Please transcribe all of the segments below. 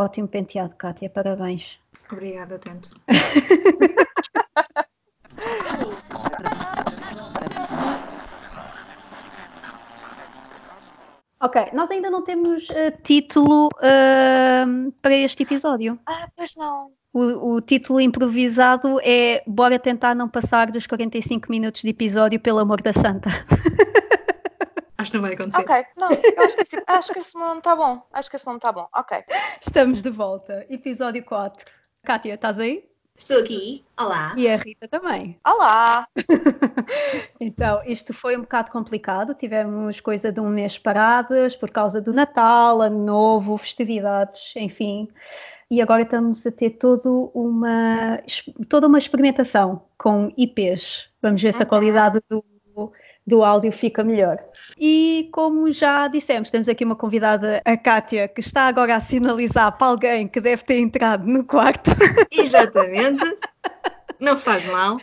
ótimo penteado, Kátia, parabéns. Obrigada, tanto. Ok, nós ainda não temos uh, título uh, para este episódio. Ah, pois não. O, o, título improvisado é Bora tentar não passar dos 45 minutos de episódio, pelo amor da santa. Acho que não vai acontecer. Ok, não, eu acho que, esse, acho que esse nome está bom. Acho que esse nome está bom. Ok. Estamos de volta. Episódio 4. Kátia, estás aí? Estou aqui. Olá. E a Rita também. Olá. então, isto foi um bocado complicado. Tivemos coisa de um mês paradas por causa do Natal, Ano Novo, festividades, enfim. E agora estamos a ter todo uma, toda uma experimentação com IPs. Vamos ver se a uhum. qualidade do, do áudio fica melhor. E como já dissemos, temos aqui uma convidada, a Kátia, que está agora a sinalizar para alguém que deve ter entrado no quarto. Exatamente. Não faz mal.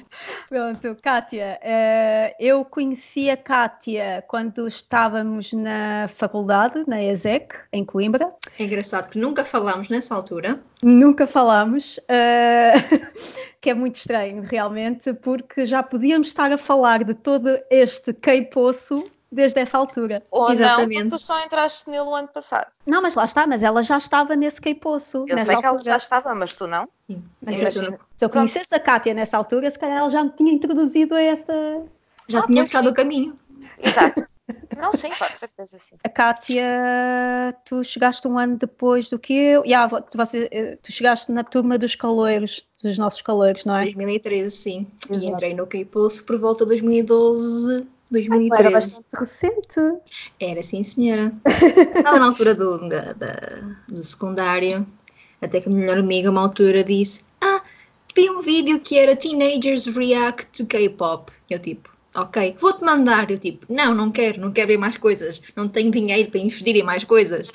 Pronto, Kátia, uh, eu conheci a Kátia quando estávamos na faculdade, na ESEC, em Coimbra. É engraçado que nunca falámos nessa altura. Nunca falámos, uh, que é muito estranho, realmente, porque já podíamos estar a falar de todo este queipoço desde essa altura. Ou Exatamente. não, tu só entraste nele o ano passado. Não, mas lá está, mas ela já estava nesse queipoço. Eu sei altura. que ela já estava, mas tu não. Sim. Mas se eu conhecesse a Kátia nessa altura, se calhar ela já me tinha introduzido a essa... Já ah, tinha mostrado o caminho. Exato. Não, sim, com certeza, sim. A Kátia, tu chegaste um ano depois do que eu. Yeah, tu, você, eh, tu chegaste na turma dos caloiros, dos nossos caloiros, não é? 2013, sim. Exato. E entrei no K-Pulse por volta de 2012, 2013. Ah, era bastante recente. Era, sim, senhora. Estava na altura do, da, da, do secundário, até que a minha melhor amiga, uma altura, disse: Ah, vi um vídeo que era Teenagers React to K-pop. Eu, tipo, ok, vou-te mandar. Eu, tipo, não, não quero, não quero ver mais coisas, não tenho dinheiro para investir em mais coisas.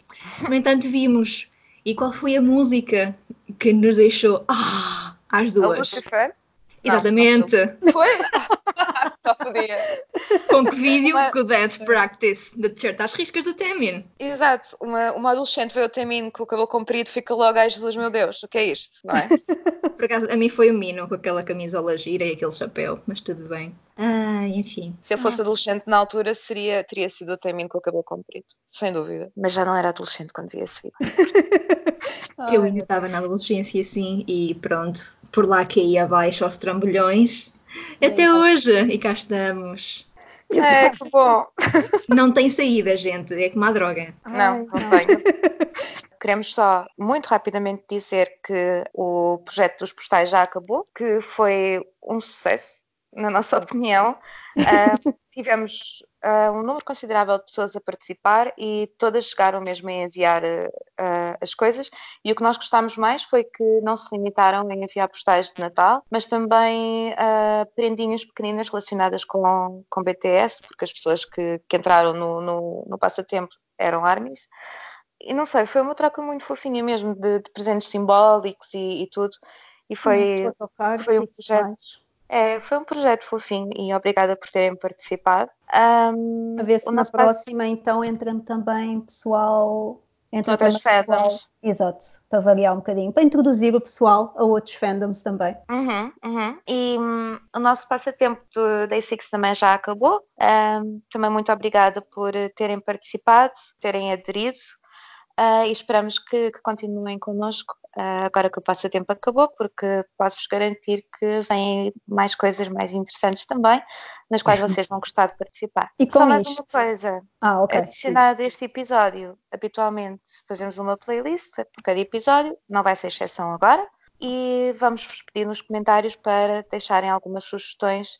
No entanto, vimos. E qual foi a música que nos deixou ah, às duas? Exatamente. Foi? Só podia. Com que vídeo? Uma... O Dance Practice de t-shirt às riscas do Temin. Exato. Uma, uma adolescente veio o Temin com o cabelo comprido, fica logo, ai Jesus, meu Deus, o que é isto? Não é? Por acaso, a mim foi o Mino com aquela camisola gira e aquele chapéu, mas tudo bem. Ah, enfim. Se eu fosse ah. adolescente na altura, seria, teria sido o Temin com o cabelo comprido, sem dúvida. Mas já não era adolescente quando vi esse vídeo. eu ainda estava na adolescência assim e pronto, por lá caí abaixo aos trambolhões até hoje, e cá estamos. É, que bom. Não tem saída, gente, é como a droga. Não, não tenho. Queremos só muito rapidamente dizer que o projeto dos postais já acabou, que foi um sucesso, na nossa opinião. Uh, tivemos uh, um número considerável de pessoas a participar e todas chegaram mesmo a enviar uh, as coisas. E o que nós gostámos mais foi que não se limitaram em enviar postais de Natal, mas também prendinhas pequeninas relacionadas com, com BTS, porque as pessoas que, que entraram no, no, no passatempo eram armies. E não sei, foi uma troca muito fofinha mesmo, de, de presentes simbólicos e, e tudo. E foi, foi um projeto. É, foi um projeto fofinho e obrigada por terem participado. Um, a ver se na próxima, então, entrando também pessoal. Entra outras fandoms. Exato, para variar um bocadinho, para introduzir o pessoal a outros fandoms também. Uhum, uhum. E um, o nosso passatempo do Day Six também já acabou. Um, também muito obrigada por terem participado, terem aderido uh, e esperamos que, que continuem connosco agora que o passatempo acabou, porque posso-vos garantir que vêm mais coisas mais interessantes também, nas quais vocês vão gostar de participar. E com Só mais uma coisa, ah, okay. adicionado a este episódio, habitualmente fazemos uma playlist por cada episódio, não vai ser exceção agora, e vamos-vos pedir nos comentários para deixarem algumas sugestões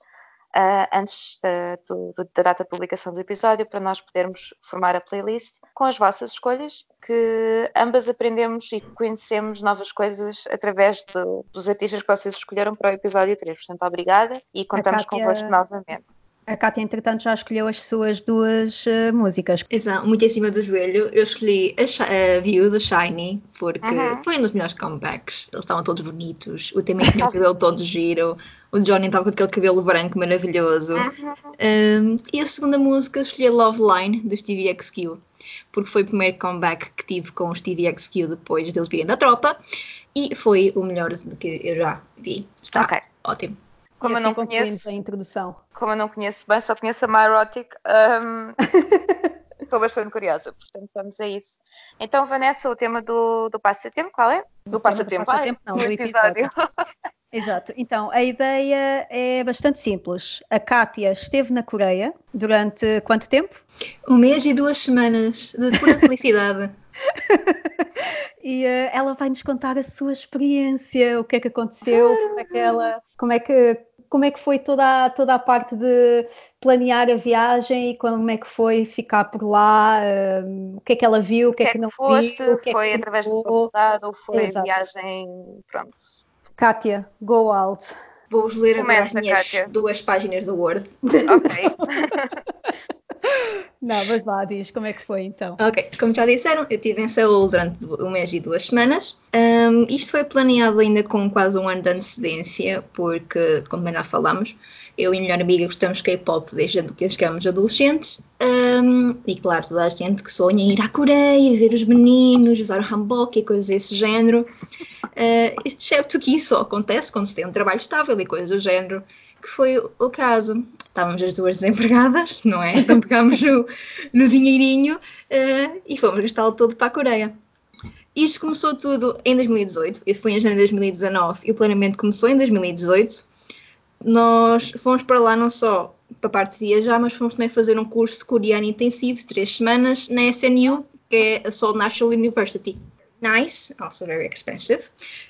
uh, antes da, do, da, data de publicação do episódio, para nós podermos formar a playlist com as vossas escolhas, que ambas aprendemos e conhecemos novas coisas através do, dos artistas que vocês escolheram para o episódio 3. Portanto, obrigada e contamos Kátia... convosco novamente. A Kátia, entretanto, já escolheu as suas duas uh, músicas. Exato, muito em cima do joelho. Eu escolhi a, a View do Shiny, porque Uhum. foi um dos melhores comebacks. Eles estavam todos bonitos, o tema tinha o cabelo todo giro, o Johnny estava com aquele cabelo branco maravilhoso. Um, e a segunda música eu escolhi a Love Line do Stevie XQ, porque foi o primeiro comeback que tive com o Stevie XQ depois deles virem da tropa e foi o melhor que eu já vi. Está Ok. ótimo. Como eu não conheço, a introdução. como eu não conheço bem, só conheço a Myrotic, hum, estou bastante curiosa, portanto vamos a isso. Então, Vanessa, o tema do, do passatempo, qual é? Do passatempo, ai, passatempo, não, do do episódio. Exato. Então, a ideia é bastante simples. A Kátia esteve na Coreia durante quanto tempo? Um mês e duas semanas de pura felicidade. E eh, ela vai nos contar a sua experiência, o que é que aconteceu, como é que ela, como é que, como é que foi toda a, toda a parte de planear a viagem e como é que foi ficar por lá, eh, o que é que ela viu, o que, O é que não foste? viu, o que é foi que através da provou. faculdade ou foi Exato. viagem, pronto. Kátia, go out. Vou-vos ler agora as minhas Kátia. duas páginas do Word. Ok. Não, mas lá, diz, como é que foi então? Ok, como já disseram, eu estive em Seul durante um mês e duas semanas. Um, isto foi planeado ainda com quase um ano de antecedência, porque, como bem já falámos, eu e a melhor amiga gostamos de K-pop desde que chegamos adolescentes. Um, e claro, toda a gente que sonha em ir à Coreia, ver os meninos, usar o hanbok e coisas desse género. Uh, excepto que isso acontece quando se tem um trabalho estável e coisas do género, que foi o caso. Estávamos as duas desempregadas, não é? Então pegámos no, no dinheirinho uh, e fomos gastá-lo todo para a Coreia. Isto começou tudo em 2018, e foi em janeiro de 2019 e o planeamento começou em 2018. Nós fomos para lá não só para a parte de viajar, mas fomos também fazer um curso de coreano intensivo de três semanas na SNU, que é a Seoul National University. Nice, also very expensive.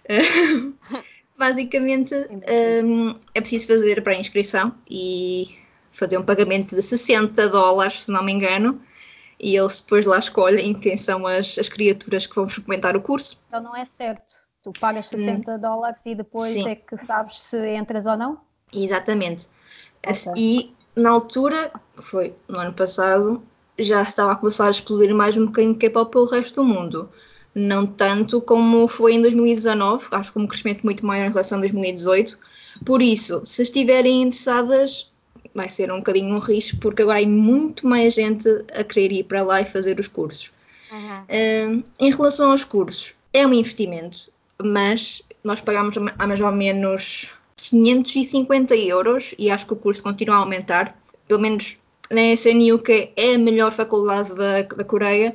Basicamente, um, é preciso fazer a pré-inscrição e fazer um pagamento de 60 dólares, se não me engano, e eles depois lá escolhem quem são as, as criaturas que vão frequentar o curso. Então não é certo. Tu pagas 60 dólares e depois Sim. é que sabes se entras ou não? Exatamente. Ok. E na altura, que foi no ano passado, já estava a começar a explodir mais um bocadinho de K-pop pelo resto do mundo. Não tanto como foi em 2019, acho que um crescimento muito maior em relação a 2018. Por isso, se estiverem interessadas, vai ser um bocadinho um risco, porque agora há muito mais gente a querer ir para lá e fazer os cursos. Uhum. Uh, em relação aos cursos, é um investimento, mas nós pagamos a mais ou menos 550 euros e acho que o curso continua a aumentar. Pelo menos na SNU, que é a melhor faculdade da, da Coreia,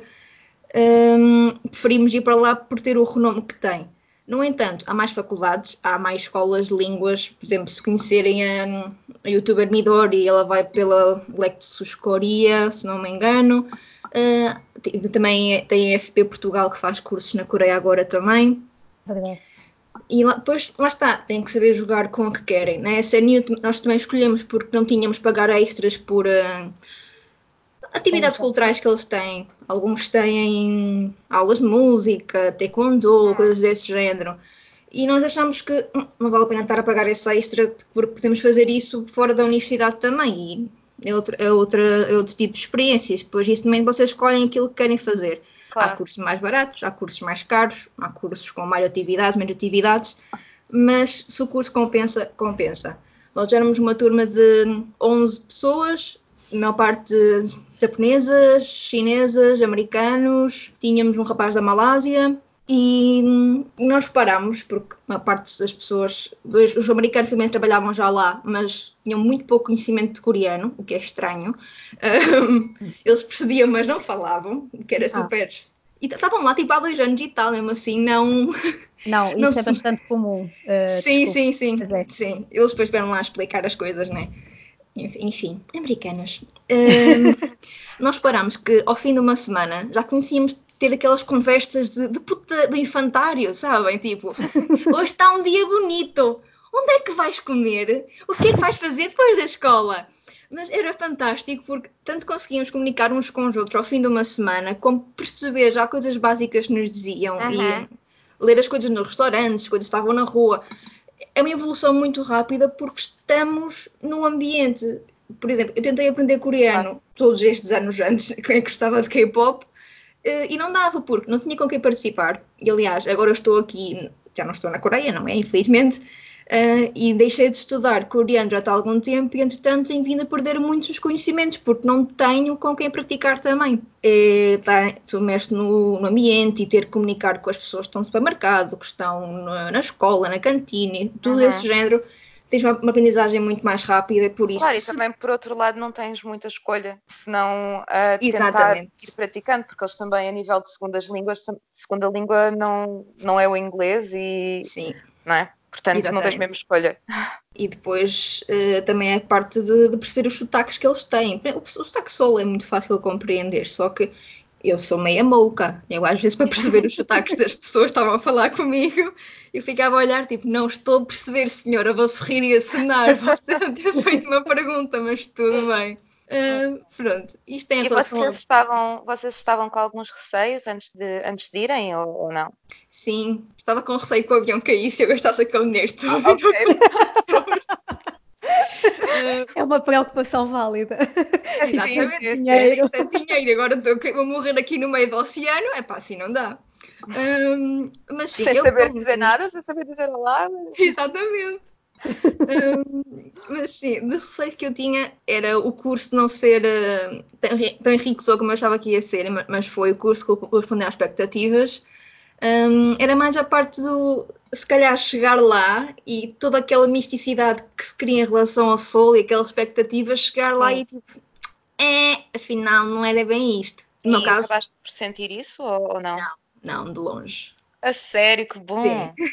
um, preferimos ir para lá por ter o renome que tem. No entanto, há mais faculdades, há mais escolas de línguas, por exemplo, se conhecerem a, a youtuber Midori, ela vai pela Lexus Coreia, se não me engano. Uh, também tem a FP Portugal que faz cursos na Coreia agora também. Verdade. E lá, depois, lá está, tem que saber jogar com o que querem. Na SNU t- nós também escolhemos porque não tínhamos pagar extras por ah, atividades culturais que eles têm. Alguns têm aulas de música, taekwondo, coisas desse género. E nós achamos que hum, não vale a pena estar a pagar esse extra porque podemos fazer isso fora da universidade também. E é outro, é outra, é outro tipo de experiências. Depois isso também vocês escolhem aquilo que querem fazer. Há Claro. cursos mais baratos, há cursos mais caros, há cursos com mais atividades, menos atividades, mas se o curso compensa, compensa. Nós éramos uma turma de 11 pessoas, a maior parte japonesas, chinesas, americanos, tínhamos um rapaz da Malásia e nós reparámos, porque a parte das pessoas, dos- os americanos primeiro trabalhavam já lá, mas tinham muito pouco conhecimento de coreano, o que é estranho. Hum, eles percebiam, mas não falavam, que era super. E estavam lá tipo há dois anos e tal, mesmo assim, não. Não, isso Não é se- bastante comum. eh, sim, desculpa. sim, sim, Pois é. sim. Eles depois vieram lá explicar as coisas, né? Enfim, enfim, americanos. Hum, nós parámos que ao fim de uma semana já conhecíamos ter aquelas conversas de, de puta do infantário, sabem? Tipo, hoje está um dia bonito. Onde é que vais comer? O que é que vais fazer depois da escola? Mas era fantástico porque tanto conseguíamos comunicar uns com os outros ao fim de uma semana, como perceber já coisas básicas que nos diziam Uhum. e ler as coisas nos restaurantes, as coisas que estavam na rua. É uma evolução muito rápida porque estamos num ambiente por exemplo, eu tentei aprender coreano todos estes anos antes, que eu gostava de K-pop, eh, e não dava, porque não tinha com quem participar. E aliás, agora eu estou aqui, já não estou na Coreia, não é? Infelizmente, Uh, e deixei de estudar coreano já há algum tempo e, entretanto, tenho vindo a perder muitos conhecimentos porque não tenho com quem praticar também. É, tá, submerso no, no, ambiente e ter que comunicar com as pessoas que estão no supermercado, que estão na, na escola, na cantina, tudo uhum. esse género. Tens uma, uma, aprendizagem muito mais rápida, por isso. Claro, e também por outro lado não tens muita escolha, senão uh, tentar ir praticando, porque eles também a nível de segundas línguas, segunda língua não, não é o inglês e. Sim. Não é? Portanto, Exatamente. não tens mesmo escolha. E depois uh, também é parte de, de, perceber os sotaques que eles têm. O, o sotaque solo é muito fácil de compreender, só que eu sou meia mouca. Eu às vezes para perceber os sotaques das pessoas estavam a falar comigo, eu ficava a olhar tipo, não estou a perceber senhora, vou sorrir e acenar, vou ter feito uma pergunta, mas tudo bem. Uh, pronto, isto tem e relação vocês, a... estavam, vocês estavam com alguns receios antes de, antes de irem ou, ou não? Sim, estava com receio que o avião caísse e eu gastasse aquele dinheiro todo. Ah, okay. é uma preocupação válida. Exatamente, sim, sim, dinheiro. Tem dinheiro. Agora vou morrer aqui no meio do oceano, é pá, assim não dá. Um, mas sim, sem eu, saber dizer nada, sem saber dizer olá. Mas... Exatamente um, mas sim, de receio que eu tinha era o curso não ser uh, tão, tão enriquecedor como eu achava que ia ser, mas foi o curso que correspondeu às expectativas. Um, era mais a parte do se calhar chegar lá e toda aquela misticidade que se cria em relação ao sol e aquelas expectativas, chegar lá sim. e tipo, é, afinal não era bem isto. No meu caso. acabaste por sentir isso ou, ou não? Não, não, de longe. A sério, que bom! Sim.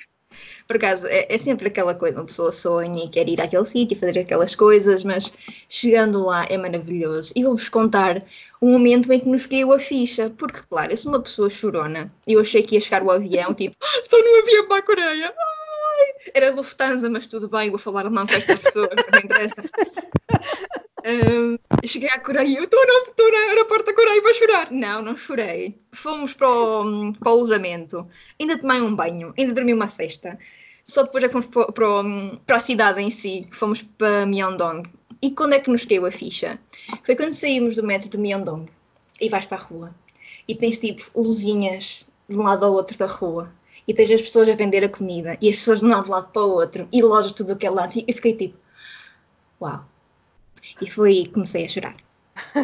Por acaso, é, é, sempre aquela coisa, uma pessoa sonha e quer ir àquele sítio, fazer aquelas coisas, mas chegando lá é maravilhoso. E vou-vos contar um momento em que nos caiu a ficha, porque, claro, eu sou uma pessoa chorona. Eu achei que ia chegar o avião, tipo, estou no avião para a Coreia. Ai! Era Lufthansa, mas tudo bem, vou falar alemão com esta pessoa, não interessa. Um, cheguei à Coreia, eu estou no, no aeroporto da Coreia vou chorar. Não, não chorei. Fomos para o, para o alojamento, ainda tomei um banho, ainda dormi uma cesta. Só depois é que fomos para, para, para a cidade em si, fomos para Myeongdong. E quando é que nos caiu a ficha? Foi quando saímos do metro de Myeongdong e vais para a rua. E tens tipo luzinhas de um lado ao outro da rua. E tens as pessoas a vender a comida. E as pessoas de um lado para o outro. E lojas tudo aquele lado. E fiquei tipo, uau e foi comecei a chorar.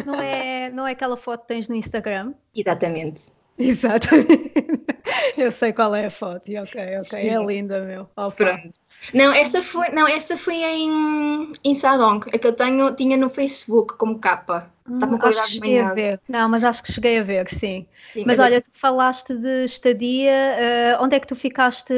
Não é, não é aquela foto que tens no Instagram? Exatamente. Exatamente. Eu sei qual é a foto, ok, ok, é Sim. é linda, meu. Pronto. Não, essa foi, não, essa foi em, em Sadong, a que eu tenho, tinha no Facebook como capa. Está com hum, acho que cheguei a ver. Não, mas acho que cheguei a ver, sim. sim mas, mas, olha, tu falaste de estadia, uh, onde é que tu ficaste,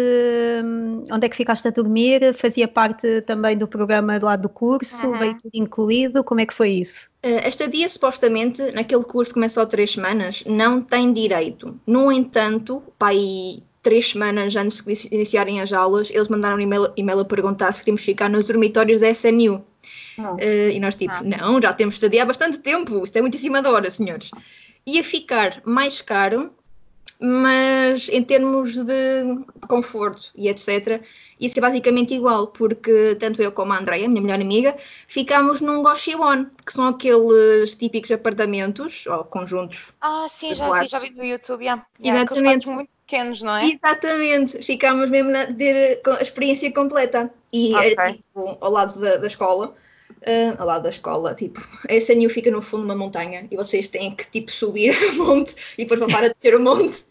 um, onde é que ficaste a dormir? Fazia parte também do programa do lado do curso, uhum. veio tudo incluído, como é que foi isso? Uh, a estadia, supostamente, naquele curso que começou há três semanas, não tem direito. No entanto, pai três semanas antes de iniciarem as aulas, eles mandaram um e-mail, e-mail a perguntar se queríamos ficar nos dormitórios da SNU. Uh, e nós, tipo, ah. não, já temos estadia há bastante tempo, isto é muito em cima da hora, senhores. Ia ficar mais caro, mas em termos de conforto e etc., ia ser basicamente igual, porque tanto eu como a Andrea, minha melhor amiga, ficámos num Goshiwon, que são aqueles típicos apartamentos ou conjuntos. Ah, sim, já vi, já vi no YouTube, yeah. Exatamente. muito pequenos, não é? Exatamente, ficámos mesmo a ter a experiência completa. E okay. era tipo ao lado da, da escola uh, ao lado da escola, tipo, a SNU fica no fundo de uma montanha e vocês têm que, tipo, subir o monte e depois voltar a descer o monte.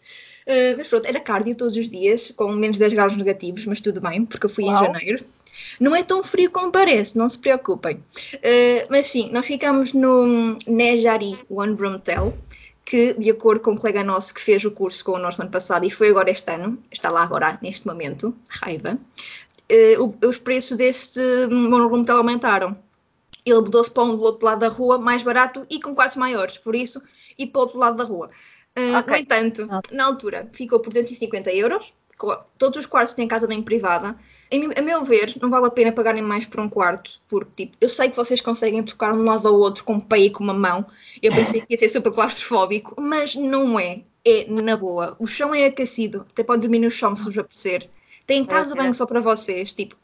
Uh, mas pronto, era cardio todos os dias, com menos 10 graus negativos, mas tudo bem, porque eu fui Uau. em janeiro. Não é tão frio como parece, não se preocupem. Uh, mas sim, nós ficámos no Nejari One Room Hotel, que, de acordo com um colega nosso que fez o curso com o nosso ano passado e foi agora este ano, está lá agora, neste momento, raiva, uh, os preços deste Room Hotel aumentaram ele mudou-se para um do outro lado da rua, mais barato e com quartos maiores, por isso, e para o outro lado da rua. Uh, okay. No entanto, na altura, ficou por 250 euros, todos os quartos têm casa bem privada. A meu ver, não vale a pena pagarem mais por um quarto, porque tipo, eu sei que vocês conseguem tocar um lado ao outro com um pé e com uma mão. Eu pensei que ia ser super claustrofóbico, mas não é. É na boa. O chão é aquecido, até pode dormir no chão se vos apetecer. Tem casa bem só para vocês, tipo,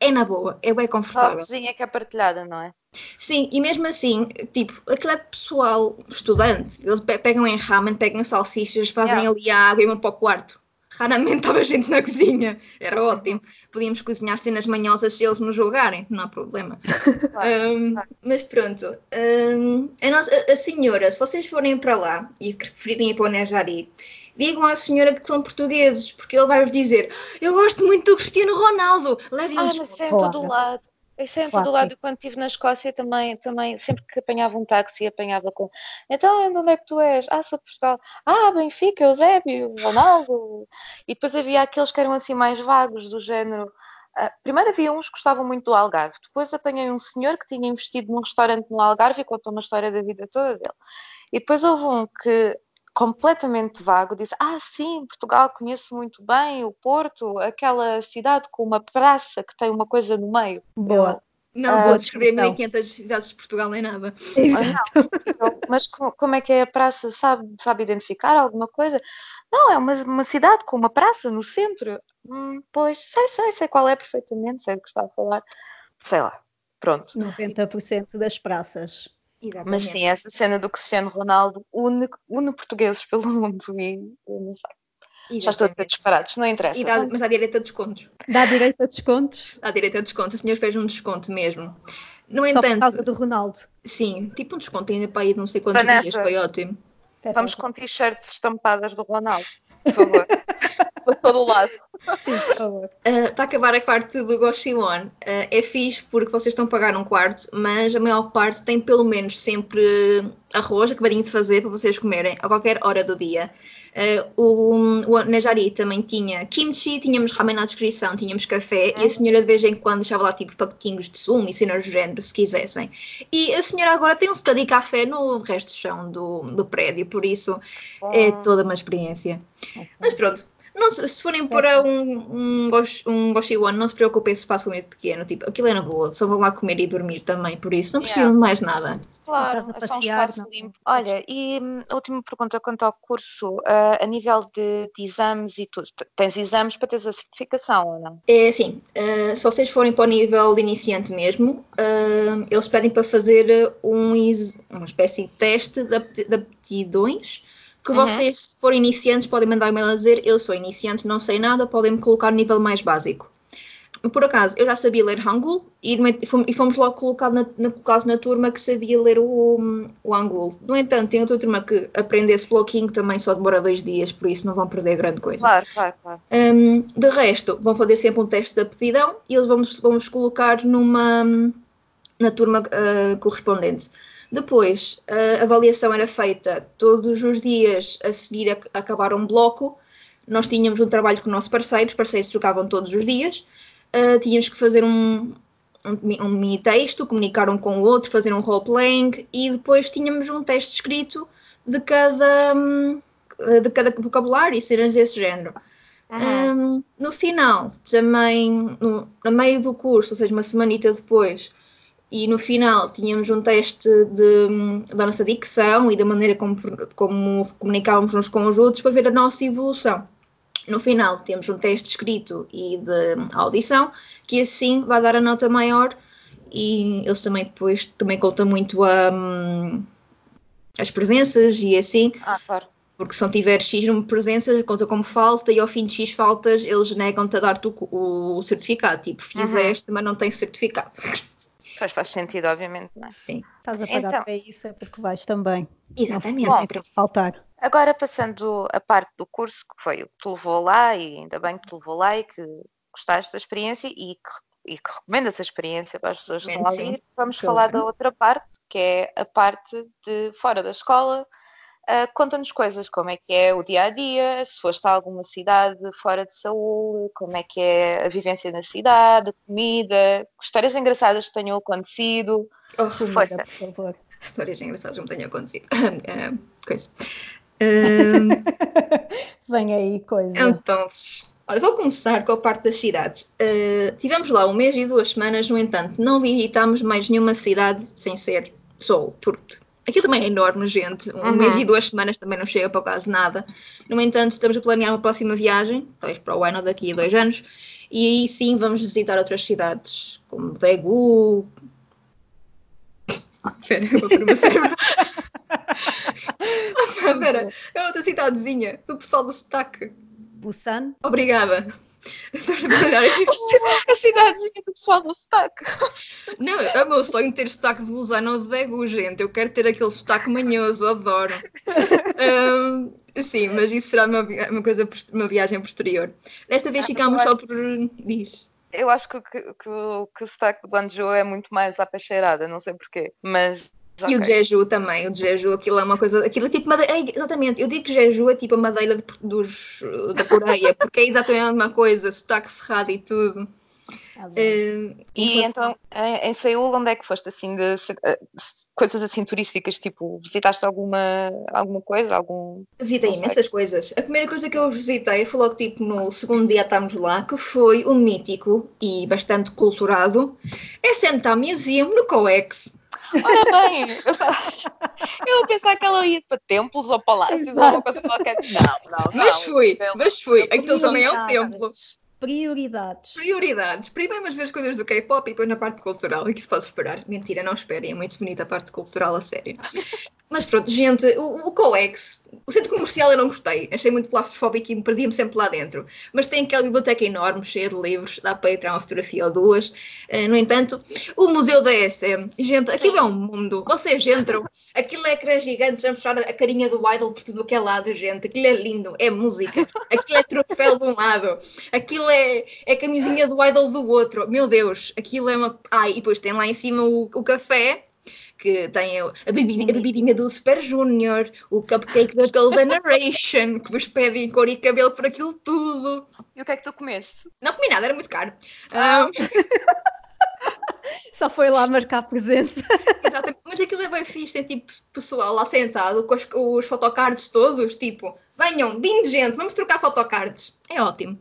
é na boa, é bem confortável. A cozinha que é partilhada, não é? Sim, e mesmo assim, tipo, aquilo é pessoal estudante. Eles pe- pegam em ramen, pegam salsichas, fazem Yeah. ali a água e vão para o quarto. Raramente estava gente na cozinha. Era ótimo. Podíamos cozinhar cenas manhosas se eles nos julgarem, não há problema. Claro, Um, claro. mas pronto, um, a, nossa, a- a senhora, se vocês forem para lá e preferirem ir para o Nejari, digam à senhora que são portugueses, porque ele vai-vos dizer: Eu gosto muito do Cristiano Ronaldo, Ah, levem-nos. mas isso é Claro. todo o lado. Isso é em todo lado. Eu, Quando estive na Escócia também, também, sempre que apanhava um táxi, apanhava com então, de onde é que tu és? Ah, sou de Portugal. Ah, Benfica, Eusébio, Ronaldo. E depois havia aqueles que eram assim mais vagos, do género. ah, primeiro havia uns que gostavam muito do Algarve. Depois apanhei um senhor que tinha investido num restaurante no Algarve e contou uma história da vida toda dele. E depois houve um que completamente vago, disse: Ah, sim, Portugal conheço muito bem, o Porto, aquela cidade com uma praça que tem uma coisa no meio. Boa. Não Ah, vou descrever descrição. 1500 cidades de Portugal nem nada. Eu, mas co- como é que é a praça? Sabe, sabe identificar alguma coisa? Não, é uma, uma cidade com uma praça no centro. Hum, pois, sei, sei, sei qual é perfeitamente, sei do que está a falar. Sei lá, pronto. 90% das praças. Mas sim, essa cena do Cristiano Ronaldo une, une portugueses pelo mundo e eu não sei. Já estou a ter disparados, não interessa. E dá, mas dá direito a descontos. Dá direito a descontos Dá direito a descontos. O senhor fez um desconto mesmo. No só por entanto, causa do Ronaldo. sim, tipo um desconto ainda para ir de não sei quantos Vanessa. dias, foi ótimo. Vamos com t-shirts estampadas do Ronaldo, por favor. Por todo o lado. Sim, por favor. Uh, para acabar a parte do Goshiwon, uh, é fixe porque vocês estão a pagar um quarto, mas a maior parte tem pelo menos sempre arroz, acabadinho de fazer para vocês comerem a qualquer hora do dia. Uh, o, o Nejari também tinha kimchi, tínhamos ramen na descrição, tínhamos café e a senhora de vez em quando deixava lá tipo pacotinhos de sumo e cenas do género, se quisessem. E a senhora agora tem um study café no resto do chão do, do prédio, por isso é Bom, toda uma experiência. Mas pronto, não se, forem para um, um, um Goshiwon, não se preocupem se o espaço é muito pequeno, tipo, aquilo é na boa, só vão lá comer e dormir também, por isso não precisam Yeah. de mais nada. Claro, é só um espaço não- limpo. Olha, e hum, a última pergunta quanto ao curso, ah, a nível de, de exames e tudo, tens exames para teres a certificação ou não? É assim, eh, se vocês forem para o nível de iniciante mesmo, eh, eles pedem para fazer um, uma espécie de teste de aptidões, que Uhum. vocês, se forem iniciantes, podem mandar um e-mail a dizer eu sou iniciante, não sei nada, podem me colocar no nível mais básico. Por acaso, eu já sabia ler Hangul e, e fomos, logo colocados na, na, colocados na turma que sabia ler o, o Hangul. No entanto, tem outra turma que aprende esse bloquinho também só demora dois dias, por isso não vão perder grande coisa. Claro, claro, claro. Um, de resto, vão fazer sempre um teste de aptidão e eles vão-nos vão colocar numa, na turma uh, correspondente. Depois, a avaliação era feita todos os dias a seguir a, acabar um bloco. Nós tínhamos um trabalho com o nosso parceiro, os parceiros trocavam todos os dias. Uh, tínhamos que fazer um, um, um mini texto, comunicar um com o outro, fazer um role-playing e depois tínhamos um teste escrito de cada, hum, de cada vocabulário e cenas desse género. Uhum. Um, no final, também, no, no meio do curso, ou seja, uma semanita depois, e no final tínhamos um teste de, da nossa dicção e da maneira como, como comunicávamos uns com os outros para ver a nossa evolução. No final temos um teste escrito e de audição, que assim vai dar a nota maior e eles também depois também contam muito a, hum, as presenças e assim, Ah, claro. porque se não tiver X número de presenças, conta como falta, e ao fim de X faltas, eles negam-te a dar-te o, o certificado. Tipo, fizeste, mas não tens certificado. Faz, faz sentido, obviamente, não é? Estás a pagar Então. para isso é porque vais também. Exatamente. Bom. Não pode faltar. Agora, passando a parte do curso, que foi o que te levou lá, e ainda bem que te levou lá e que gostaste da experiência e que, e que recomendas a experiência para as pessoas que estão a Sim. ouvir, vamos Claro. falar da outra parte, que é a parte de fora da escola. Ah, Conta-nos coisas, como é que é o dia a dia, se foste a alguma cidade fora de Saúl, como é que é a vivência na cidade, a comida, histórias engraçadas que tenham acontecido. Oh, Força. Por favor. histórias engraçadas não me tenham acontecido. Ah, coisa. Ah, Vem aí coisa. então, olha, vou começar com a parte das cidades. Ah, tivemos lá um mês e duas semanas, no entanto, não visitámos mais nenhuma cidade sem ser Seoul, porque aquilo também é enorme, gente. Um Uhum. mês e duas semanas também não chega para quase nada. No entanto, estamos a planear uma próxima viagem, talvez para o ano daqui a dois anos, e aí sim vamos visitar outras cidades, como Daegu, Espera, eu vou para você. Espera, é outra cidadezinha do pessoal do sotaque. Busan? Obrigada. A cidadezinha do pessoal do sotaque. Não, é o meu sonho ter sotaque de Busan ou de Daegu, gente. Eu quero ter aquele sotaque manhoso, adoro. Um, sim, mas isso será uma, uma coisa, uma viagem posterior. Desta vez Ah, ficámos só por. Diz. Eu acho que, que, que, o- que o sotaque de Guangzhou é muito mais à peixeirada, não sei porquê, mas. E o. Jeju também, o Jeju, aquilo é uma coisa, aquilo é tipo madeira, é, exatamente, eu digo que Jeju é tipo a madeira de- dos, da Coreia, porque é exatamente a mesma coisa, sotaque cerrado e tudo. Ah, E então, em, Seul, onde é que foste assim de eh, coisas assim turísticas? Tipo, visitaste alguma, alguma coisa? Algum. Visitei imensas coisas. A primeira coisa que eu visitei foi logo tipo no segundo dia estamos lá, que foi o mítico e bastante culturado SM Museum no COEX. Ora bem, eu estava eu a pensar que ela ia para templos ou palácios ou Exato. uma coisa qualquer. Não, não, Mas não. fui, Não. mas fui. Aquilo também é um templo. Prioridades. Prioridades. Primeiro vamos ver as coisas do K-pop e depois na parte cultural. E que se pode esperar. Mentira, não esperem. É muito bonita a parte cultural, a sério. Mas pronto, gente, o, o COEX, o centro comercial eu não gostei. Achei muito claustrofóbico e me perdia-me sempre lá dentro. Mas tem aquela biblioteca enorme, cheia de livros. Dá para ir tirar uma fotografia ou duas. Eh, no entanto, o Museu da SM. Gente, aquilo é um mundo. Vocês entram. Aquilo é ecrãs gigantes a mostrar a carinha do idol por tudo que é lado, gente. Aquilo é lindo, é música. Aquilo é troféu de um lado. Aquilo é, é camisinha do idol do outro. Meu Deus, aquilo é uma. Ai, e depois tem lá em cima o, o café, que tem a, bebidinha, a bebidinha do Super Junior, o cupcake da Girls' Generation, que vos pedem cor e cabelo por aquilo tudo. E o que é que tu comeste? Não comi nada, era muito caro. Ah, Só foi lá marcar presença. Exatamente, mas aquilo é bem fixe, tem tipo pessoal lá sentado com os, os fotocards todos, tipo, venham, bem de gente, vamos trocar fotocards. É ótimo.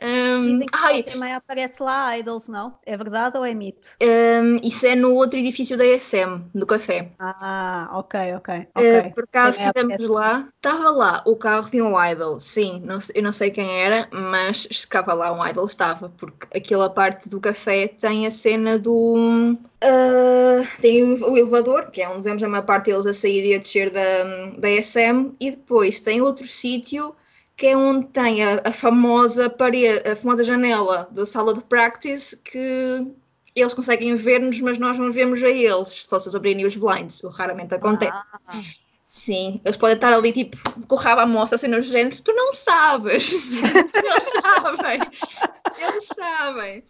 Que ai, também aparece lá Idols, não? É verdade ou é mito? hum, isso é no outro edifício da ESM, do café. Ah, ok, ok. Uh, ok. por acaso estivemos lá, estava lá o carro de um idol, sim, não eu não sei quem era, mas estava lá um idol, estava, porque aquela parte do café tem a cena do. uh, tem o, o elevador, que é onde vemos a maior parte deles a sair e a descer da, da SM, e depois tem outro sítio que é onde tem a, a famosa parede, a famosa janela da sala de practice que eles conseguem ver-nos, mas nós não vemos a eles, só se eles abrirem os blinds, o raramente acontece. Ah, Sim, eles podem estar ali tipo com o rabo à mostra, assim no género, tu não sabes. eles sabem. Eles sabem.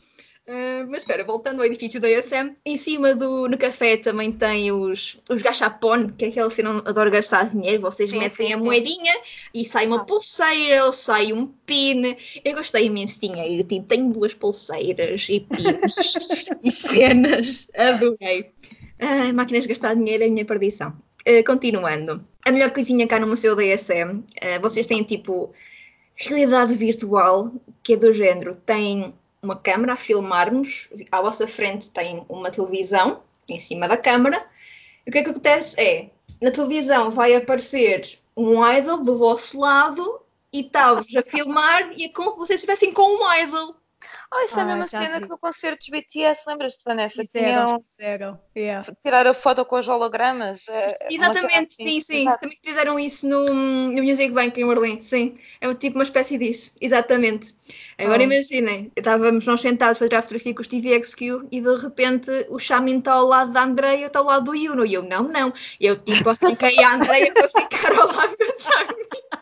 Ah, mas espera, voltando ao edifício da ESM, em cima do no café também tem os, os gachapon, que é aquele assim, não adoro gastar dinheiro, vocês Sim, metem sim, a sim. moedinha e sai uma Ah. pulseira, ou sai um pin. Eu gostei imenso de dinheiro, tipo, tenho duas pulseiras e pins e cenas, adorei. Ai, máquinas de gastar dinheiro é a minha perdição. Uh, continuando, a melhor coisinha cá no Museu da ESM, uh, vocês têm tipo realidade virtual, que é do género, tem uma câmera a filmar-nos, à vossa frente tem uma televisão em cima da câmara, e o que é que acontece é, na televisão vai aparecer um idol do vosso lado e está-vos a filmar e é como se vocês estivessem com um idol. Oh, isso é a mesma cena vi. que no concerto dos BTS, lembras-te, Vanessa? Fizeram, tinham fizeram. Yeah. tirar a foto com os hologramas. uma cena Exatamente, assim. sim, sim. Exato. Também fizeram isso no, no Music Bank em Berlim, sim. É tipo uma espécie disso, exatamente. Agora Oh. imaginem, estávamos nós sentados para tirar fotografia com os TVXQ e de repente o Chamin está ao lado da Andreia e estou ao lado do Yuno. E eu, não, não. Eu tipo arranquei a Andreia para ficar ao lado do Chamin.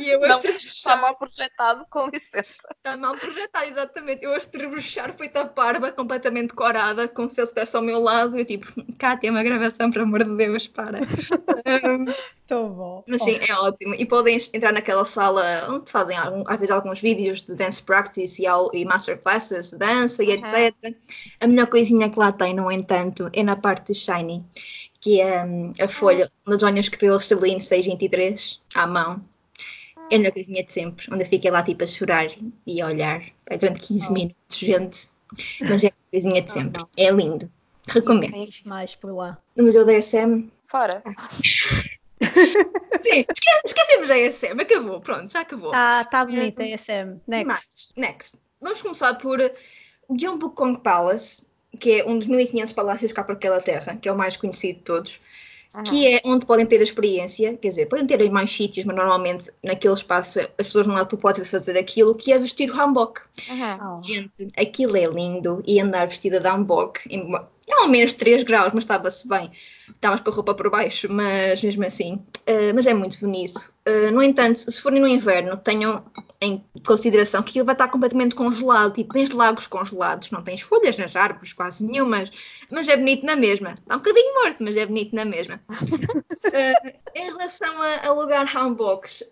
E eu a Não, está mal projetado, com licença. está mal projetado, exatamente. Eu a estrebuchar feita parva, completamente corada, como se ele estivesse ao meu lado. E eu tipo, Cátia, é uma gravação, por amor de Deus, para. Tão bom. Mas sim, é ótimo. E podem entrar naquela sala onde fazem algum, às vezes alguns vídeos de dance practice e, e masterclasses de dança e Uhum. etc. A melhor coisinha que lá tem, no entanto, é na parte de Shiny, que é hum, a folha onde a Johnny escreveu o Celine 623 à mão. É a melhor coisinha de sempre, onde eu fiquei lá tipo a chorar e a olhar durante 15 Oh. minutos, gente. Mas é a coisinha de sempre. É lindo. Recomendo. Mais por lá. No Museu da SM, Fora. sim, esque- esquecemos da SM, acabou, pronto, já acabou. Tá, tá bonita a SM. Next. Mais. Next. Vamos começar por Gyeongbuk Palace, que é um dos 1500 palácios cá para aquela terra, que é o mais conhecido de todos, que é onde podem ter a experiência, quer dizer, podem ter em mais sítios, mas normalmente naquele espaço as pessoas não podem fazer aquilo, que é vestir o hanbok. Uhum. Gente, aquilo é lindo e andar vestida de hanbok, em, não ao menos 3 graus, mas estava-se bem. Estavas com a roupa por baixo, mas mesmo assim. Uh, mas é muito bonito. Uh, no entanto, se forem no inverno, tenham em consideração que aquilo vai estar completamente congelado. Tipo, tens lagos congelados, não tens folhas nas árvores, quase nenhumas, mas é bonito na mesma. Está um bocadinho morto, mas é bonito na mesma. uh, em relação a alugar handbox,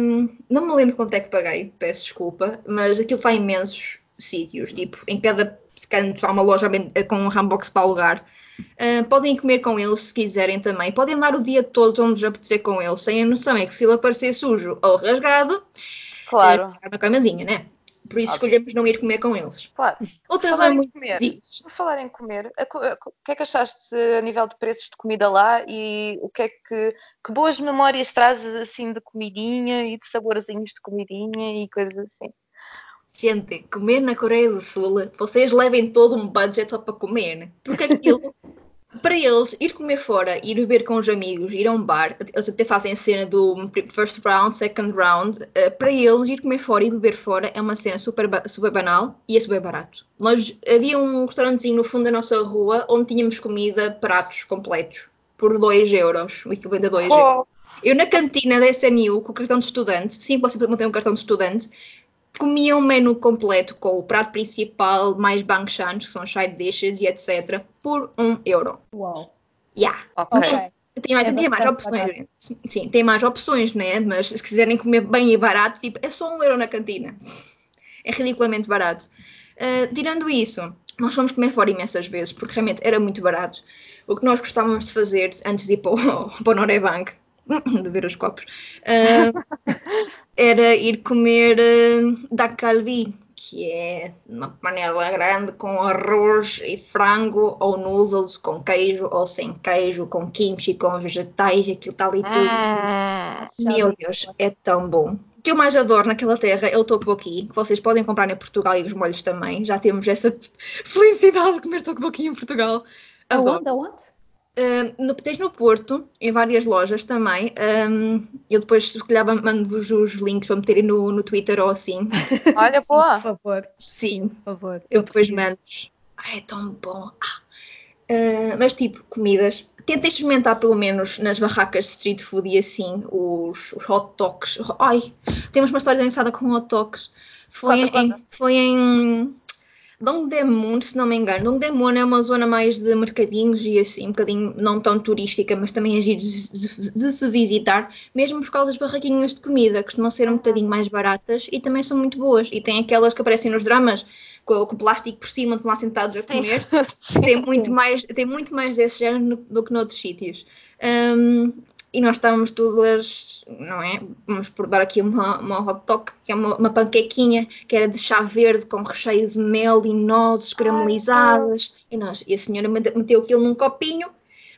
um, não me lembro quanto é que paguei, peço desculpa, mas aquilo vai imensos sítios. Tipo, em cada canto há uma loja com um handbox para alugar. Uh, podem comer com eles se quiserem também. Podem andar o dia todo onde vos apetecer com eles, sem a noção é que se ele aparecer sujo ou rasgado, Claro. é uma camazinha, né? Por isso Óbvio. escolhemos não ir comer com eles. Claro. Outra zona muito. comer. Diz. Por falar em comer, o que é que achaste a nível de preços de comida lá e o que é que, que boas memórias trazes assim de comidinha e de saborzinhos de comidinha e coisas assim? Gente, comer na Coreia do Sul, vocês levem todo um budget só para comer, né? Porque aquilo, para eles, ir comer fora, ir beber com os amigos, ir a um bar, eles até fazem a cena do first round, second round, eh, para eles, ir comer fora e beber fora é uma cena super, super banal e é super barato. Nós, havia um restaurantezinho no fundo da nossa rua onde tínhamos comida, pratos completos, por 2 euros, o equivalente a 2 euros. Eu na cantina da SNU, com o cartão de estudante, sim, você tem um cartão de estudante, comia um menu completo com o prato principal, mais banchantes, que são side dishes e etc., por um euro. Uau. Yeah. ok. Ok. Tem mais, É tem mais opções. barato. Sim, sim, tem mais opções, né? Mas se quiserem comer bem e barato, tipo, é só um euro na cantina. É ridiculamente barato. Uh, tirando isso, nós fomos comer fora imensas vezes, porque realmente era muito barato. O que nós gostávamos de fazer antes de ir para o, para o Norebank, de ver os copos, uh, era ir comer uh, dak galbi, que é uma panela grande com arroz e frango, ou noodles com queijo, ou sem queijo, com kimchi, com vegetais, aquilo está ali tudo. Hum, Meu Deus, é tão bom. O que eu mais adoro naquela terra é o tteokbokki, que vocês podem comprar em Portugal e os molhos também. Já temos essa felicidade de comer tteokbokki em Portugal. Aonde? Aonde? No, tens no Porto, em várias lojas também. Um, eu depois, se calhar, mando-vos os links para meterem no, no Twitter ou assim. olha, Sim, boa. por favor. Sim, Por favor. eu depois preciso. mando. Ai, é tão bom. Ah. Uh, mas, tipo, comidas. Tentem experimentar, pelo menos, nas barracas de street food e assim, os, os hot dogs. Ai, temos uma história engraçada com hot dogs. Foi Conta, em, conta. foi em Dongdaemun, se não me engano. Dongdaemun é uma zona mais de mercadinhos e assim, um bocadinho não tão turística, mas também é giro de, de- de se visitar, mesmo por causa das barraquinhas de comida, que costumam ser um bocadinho mais baratas e também são muito boas. E tem aquelas que aparecem nos dramas, com, com o plástico por cima, estão lá sentados a comer. Sim. Tem muito mais, tem muito mais desse género do que noutros sítios. Um, e nós estávamos todas, não é? Vamos provar aqui uma, uma hot dog, que é uma, uma panquequinha, que era de chá verde com recheio de mel e nozes caramelizadas. E, nós, e a senhora mete- meteu aquilo num copinho.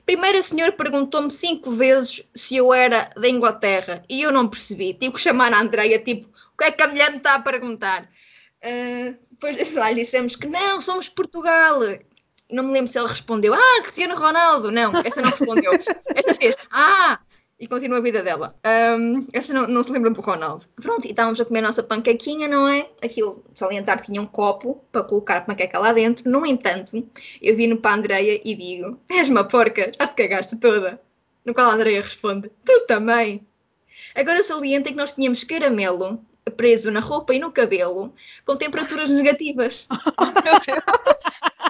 Primeiro a senhora perguntou-me cinco vezes se eu era da Inglaterra e eu não percebi. Tive que chamar a Andreia, tipo, o que é que a mulher me está a perguntar? Ah, depois lá lhe dissemos que não, somos Portugal. Não me lembro se ele respondeu, ah, Cristiano Ronaldo. Não, essa não respondeu. Essa fez, ah, e continua a vida dela. Ahm, essa não, não se lembra do Ronaldo. Pronto, e estávamos a comer a nossa panquequinha, não é? Aquilo, salientar tinha um copo para colocar a panqueca lá dentro. No entanto, eu vi no para a Andreia e digo, és uma porca, já te cagaste toda. No qual a Andreia responde, tu também. Agora salienta que nós tínhamos caramelo preso na roupa e no cabelo com temperaturas negativas.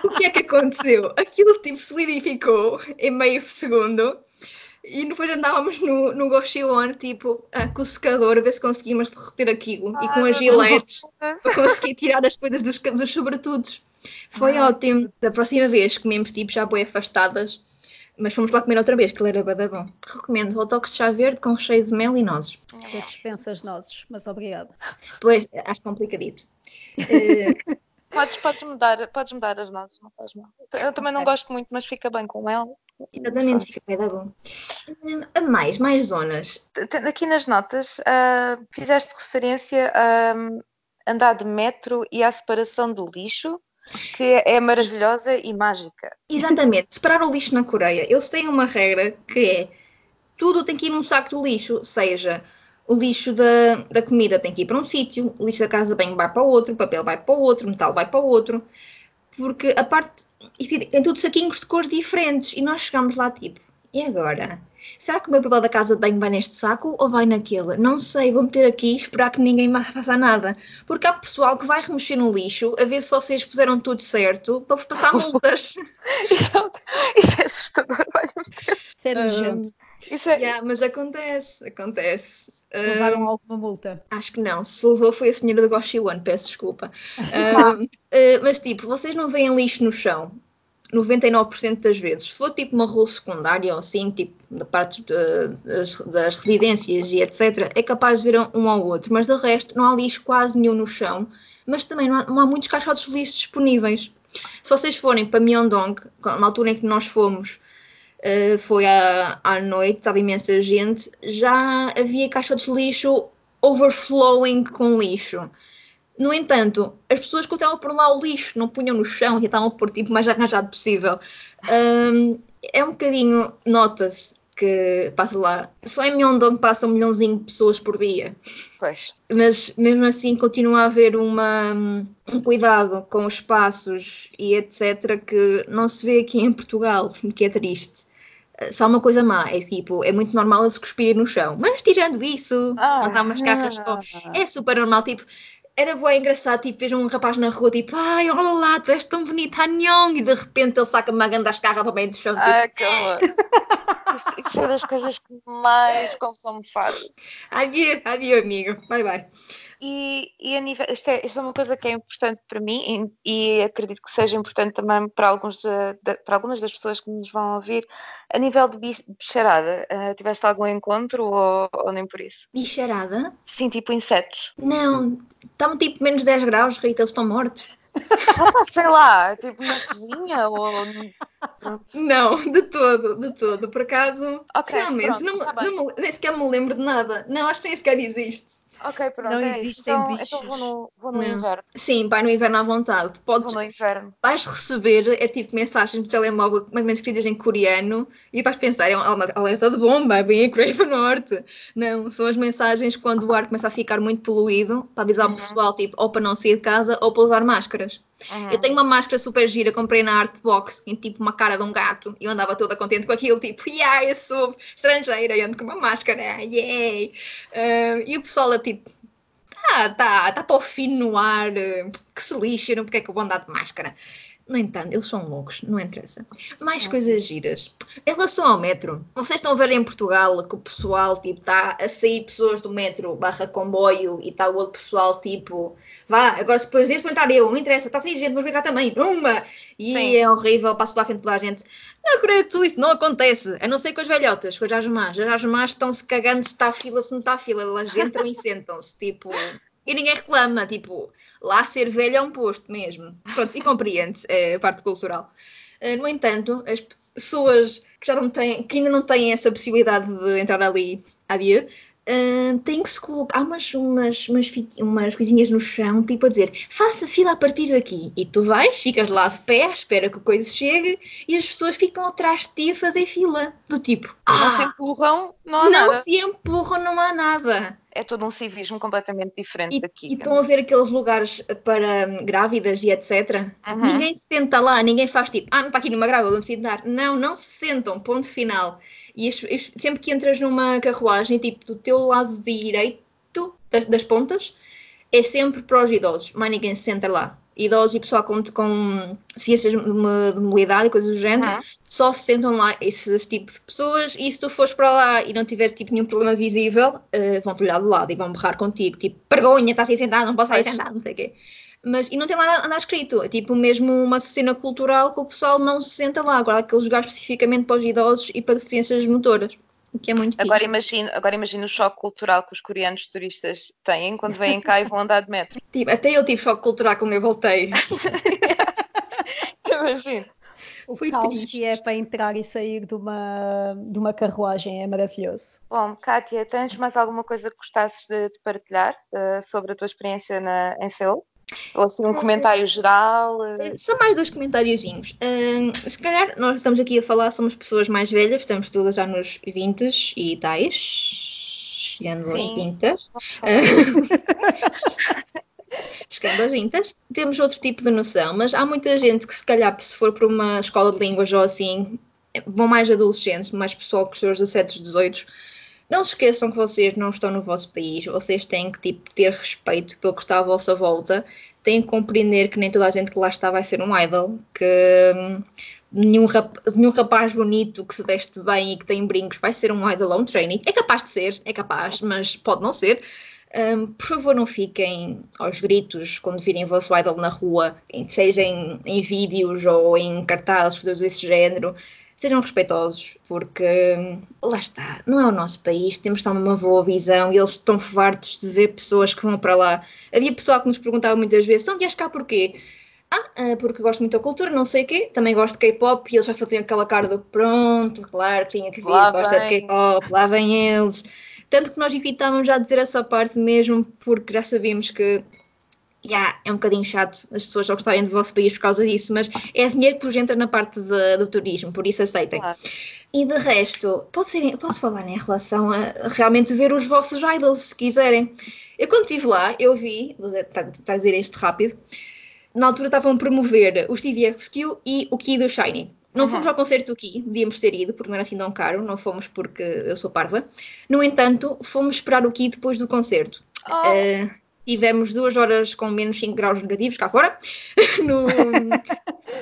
O que é que aconteceu? Aquilo tipo solidificou em meio segundo e depois andávamos no, no Goshilon, tipo, ah, com o secador, a ver se conseguíamos derreter aquilo e com as Deus. giletes para conseguir tirar as coisas dos, dos sobretudos. Foi ótimo. Da próxima vez comemos tipo já boi afastadas, mas fomos lá comer outra vez, que ele era badabão. Recomendo hot dogs de chá verde com recheio de mel e nozes. Eu dispenso as nozes, mas obrigada. Pois, acho complicadito. Eh, Podes, podes, mudar, podes mudar as nozes, não faz mal. Eu também não Ok. gosto muito, mas fica bem com ela. Exatamente, fica bem, dá bom. A mais, mais zonas. Aqui nas notas, ah, fizeste referência a andar de metro e à separação do lixo. Que é maravilhosa e mágica. Exatamente. Separar o lixo na Coreia. Eles têm uma regra que é tudo tem que ir num saco do lixo, seja o lixo da, da comida tem que ir para um sítio, o lixo da casa bem vai para outro, o papel vai para outro, o metal vai para outro, porque a parte tem tudo saquinhos de cores diferentes e nós chegamos lá tipo, e agora? Será que o meu papel da casa de banho vai neste saco ou vai naquele? Não sei, vou meter aqui e esperar que ninguém mais faça nada. Porque há pessoal que vai remexer no lixo a ver se vocês puseram tudo certo para vos passar multas. isso, é, isso é assustador, vai meter. Isso é nojento. Isso é... Yeah, mas acontece, acontece. Levaram um, alguma multa? Acho que não. Se levou foi a senhora do Goshi One, peço desculpa. um, uh, mas tipo, vocês não veem lixo no chão. 99% das vezes. Se for tipo uma rua secundária ou assim, tipo da parte das, das, residências e etc., é capaz de ver um ao outro, mas de resto não há lixo quase nenhum no chão, mas também não há, não há muitos caixotes de lixo disponíveis. Se vocês forem para Myeongdong, na altura em que nós fomos, uh, foi à, à noite, estava imensa gente, já havia caixotes de lixo overflowing com lixo. No entanto, as pessoas que estavam por lá o lixo não punham no chão e estavam por tipo mais arranjado possível. Um, é um bocadinho, nota-se que passa lá. Só em Myeongdong passa um milhãozinho de pessoas por dia. Pois. Mas mesmo assim continua a haver uma, um cuidado com os espaços e etc. que não se vê aqui em Portugal, que é triste. Só uma coisa má, é tipo, é muito normal se cuspir no chão, mas tirando isso, ah, não está umas cargas ah, é super normal, tipo, era bem engraçado, tipo, vejo um rapaz na rua, tipo, ai, olha lá, tu és tão bonita, Nhong, e de repente ele saca uma ganda escarra para meio do chão. Tipo, ai, que amor. isso, isso é das coisas que mais confusão me faz. Adeus, adeus, amigo, bye bye. E, e a nível, isto é, isto é uma coisa que é importante para mim e, e acredito que seja importante também para, alguns de, de, para algumas das pessoas que nos vão ouvir. A nível de bicharada, uh, tiveste algum encontro ou, ou, nem por isso? Bicharada? Sim, tipo insetos. Não, estão tipo menos 10 graus, Rita, eles estão mortos. Ah, sei lá, tipo na cozinha ou. Não, de todo, de todo. Por acaso, okay, realmente, pronto, não, tá não, nem sequer me lembro de nada. Não, acho que nem sequer existe. Ok, pronto. Não é existem então, bichos. Então vou no, vou no inverno. Sim, vai no inverno à vontade. Podes, vou no inverno. Vais receber, é tipo mensagens no telemóvel, mais ou menos escritas em coreano, e vais pensar, é uma alerta de bomba, bem a Coreia do Norte. Não, são as mensagens quando o ar começa a ficar muito poluído, para avisar uhum. o pessoal, tipo, ou para não sair de casa, ou para usar máscaras. Uhum. Eu tenho uma máscara super gira, comprei na Artbox, em tipo uma cara de um gato, e eu andava toda contente com aquilo, tipo, yeah, eu sou estrangeira, e ando com uma máscara, yay! Uh, e o pessoal é tipo, tá, tá, tá para o fim no ar, que se lixe, não porque é que eu vou andar de máscara. No entanto, eles são loucos, não interessa. Mais coisas giras. Em relação ao metro, vocês estão a ver em Portugal que o pessoal, tipo, está a sair pessoas do metro barra comboio e está o outro pessoal, tipo, vá, agora se depois disso vou entrar eu, não interessa, está a sair gente, mas vou entrar também, uma! E Sim. é horrível, passo pela frente de toda a gente. Na Coreia do Sul isso não acontece, a não ser com as velhotas, com as asmás. As asmás estão-se cagando se está a fila, se não está a fila, elas entram e sentam-se, tipo... E ninguém reclama, tipo, lá ser velho é um posto mesmo. Pronto, e compreende é a parte cultural. Uh, no entanto, as pessoas que já não têm, que ainda não têm essa possibilidade de entrar ali à via, Uh, tem que se colocar há umas, umas, umas, umas coisinhas no chão, tipo a dizer faça fila a partir daqui. E tu vais, ficas lá de pé, espera que a coisa chegue e as pessoas ficam atrás de ti a fazer fila. Do tipo, ah, não se empurram, não há não nada. Não se empurram, não há nada. É todo um civismo completamente diferente e, daqui. E estão a ver aqueles lugares para hum, grávidas e etc. Uhum. Ninguém se senta lá, ninguém faz tipo, ah, não está aqui numa grávida, vou-me sentar. Não, não se sentam, ponto final. E sempre que entras numa carruagem, tipo, do teu lado direito das, das pontas, é sempre para os idosos, mas ninguém se senta lá. Idosos e pessoal com, com ciências de mobilidade e coisas do género, uhum. só se sentam lá esses tipos de pessoas. E se tu fores para lá e não tiveres tipo, nenhum problema visível, uh, vão-te olhar do lado e vão berrar contigo, tipo, vergonha, estás aí sentado, não posso sair sentado, não sei o quê mas e não tem lá nada escrito, é tipo mesmo uma cena cultural que o pessoal não se senta lá, agora aqueles lugares especificamente para os idosos e para deficiências motoras, o que é muito agora imagino Agora imagino o choque cultural que os coreanos turistas têm quando vêm cá e vão andar de metro. Tipo, até eu tive choque cultural quando eu voltei. imagino. O Foi caos triste. que é para entrar e sair de uma, de uma carruagem é maravilhoso. Bom, Kátia, tens mais alguma coisa que gostasses de, de partilhar uh, sobre a tua experiência na, em Seul? Ou assim um comentário geral? Eh, São mais dois comentáriozinhos. Uh, se calhar nós estamos aqui a falar, somos pessoas mais velhas, estamos todas já nos 20 e tais, chegando aos Sim. 30. chegando aos 20. Temos outro tipo de noção, mas há muita gente que se calhar se for para uma escola de línguas ou assim, vão mais adolescentes, mais pessoal com os seus 17, 18. Não se esqueçam que vocês não estão no vosso país, vocês têm que tipo, ter respeito pelo que está à vossa volta, têm que compreender que nem toda a gente que lá está vai ser um idol, que hum, nenhum, rap- nenhum rapaz bonito que se veste bem e que tem brincos vai ser um idol ou um trainee. É capaz de ser, é capaz, mas pode não ser. Hum, por favor, não fiquem aos gritos quando virem o vosso idol na rua, seja em, em vídeos ou em cartazes, coisas desse género. Sejam respeitosos, porque hum, lá está, não é o nosso país, temos de uma boa visão e eles estão fartos de ver pessoas que vão para lá. Havia pessoal que nos perguntava muitas vezes: então vieste cá porquê? Ah, ah, porque gosto muito da cultura, não sei o quê, também gosto de K-pop e eles já faziam aquela cara do pronto, claro, tinha que vir, Lá gosta de vem. K-pop, lá vêm eles. Tanto que nós evitávamos já dizer essa parte mesmo, porque já sabíamos que já é um bocadinho chato as pessoas só gostarem do vosso país por causa disso, mas é dinheiro que vos entra na parte de- do turismo, por isso aceitem. Claro. E de resto, pode ser, posso falar em relação a realmente ver os vossos idols, se quiserem. Eu quando estive lá, eu vi, vou dizer- tá- tá dizer isto rápido, na altura estavam a promover o Stevie XQ e o Key do Shiny. Não Uhum. fomos ao concerto do Key, devíamos ter ido, porque não era assim tão caro, não fomos porque eu sou parva. No entanto, fomos esperar o Key depois do concerto. Oh, Uh, tivemos duas horas com menos 5 graus negativos cá fora, no,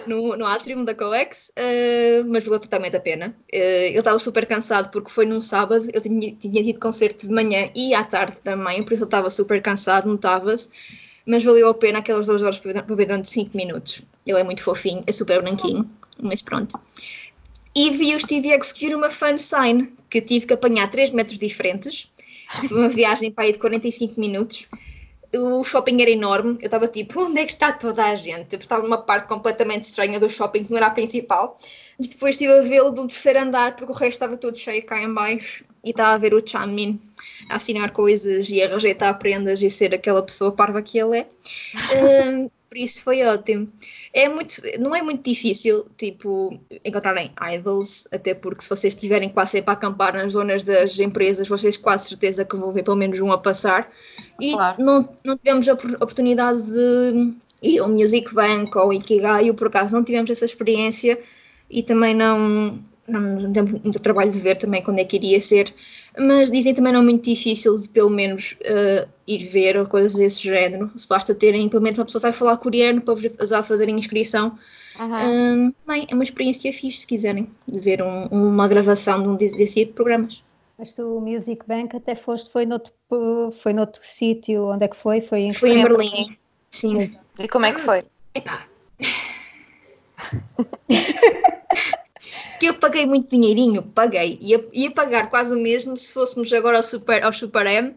no, no atrium da COEX, uh, mas valeu totalmente a pena. Uh, eu estava super cansado porque foi num sábado, eu tinha, tinha tido concerto de manhã e à tarde também, por isso eu estava super cansado, notava-se, mas valeu a pena aquelas duas horas para ver- durante 5 minutos. Ele é muito fofinho, é super branquinho, mas pronto. E vi o Stevie XQ numa fan sign, que tive que apanhar 3 metros diferentes. Foi uma viagem para aí de 45 minutos. O shopping era enorme. Eu estava tipo, onde é que está toda a gente? Eu estava numa parte completamente estranha do shopping, que não era a principal. E depois estive a vê-lo do terceiro andar, porque o resto estava todo cheio cá em baixo. E estava a ver o Chamin a assinar coisas e a rejeitar prendas e ser aquela pessoa parva que ele é. Hum, por isso foi ótimo. É muito, não é muito difícil, tipo, encontrarem idols, até porque se vocês estiverem quase sempre a acampar nas zonas das empresas, vocês quase certeza que vão ver pelo menos um a passar. E Claro. não, não tivemos a opor- oportunidade de ir ao Music Bank ou Ikigai, por acaso não tivemos essa experiência e também não, não temos muito trabalho de ver também quando é que iria ser, mas dizem também não é muito difícil de pelo menos eh, ir ver ou coisas desse género, se basta terem pelo menos uma pessoa que sabe falar coreano para vos já fazerem inscrição. uhum. Hum, bem, é uma experiência fixe se quiserem, de ver um- uma gravação de um desse, desse tipo de programas. Mas tu, o Music Bank, até foste, foi noutro, foi noutro sítio, onde é que foi? Foi em Foi em Foi em Berlim. Sim. E como é que foi? Epá. paguei muito dinheirinho, paguei. Ia, ia pagar quase o mesmo se fôssemos agora ao Super, ao Super M.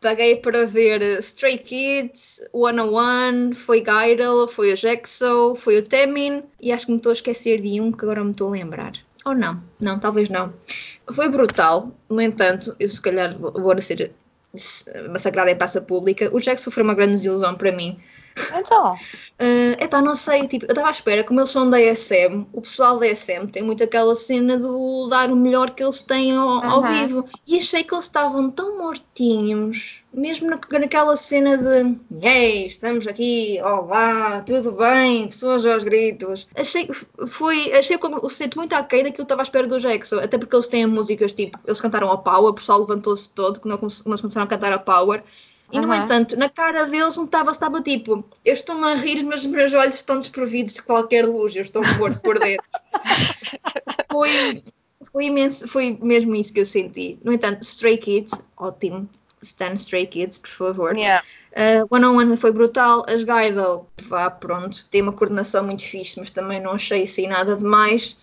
Paguei para ver eh, Stray Kids, One on One, foi Gaidel, foi o Jexo, foi o Temin e acho que me estou a esquecer de um que agora me estou a lembrar. Ou não, não, talvez não. Foi brutal, no entanto, eu se calhar vou, vou ser massacrada em praça pública. O Jexo foi uma grande desilusão para mim. Então, Uh, epá, não sei, tipo, eu estava à espera, como eles são da SM, o pessoal da SM tem muito aquela cena do dar o melhor que eles têm ao, ao Aham. vivo. E achei que eles estavam tão mortinhos, mesmo na, naquela cena de Ei, estamos aqui, olá, tudo bem, pessoas aos gritos. Achei foi, achei como o sento muito aquém daquilo que eu estava à espera do Jackson, até porque eles têm músicas tipo, eles cantaram a Power, o pessoal levantou-se todo quando eles começaram a cantar a Power. E, no Aham. entanto, na cara deles notava estava tipo, eu estou-me a rir, mas os meus olhos estão desprovidos de qualquer luz, eu estou morto por dentro. foi, foi imenso, foi mesmo isso que eu senti. No entanto, Stray Kids, ótimo. Stan Stray Kids, por favor. yeah. Uh, One on One foi brutal. As Gaidel, vá, pronto, tem uma coordenação muito fixe, mas também não achei assim nada demais.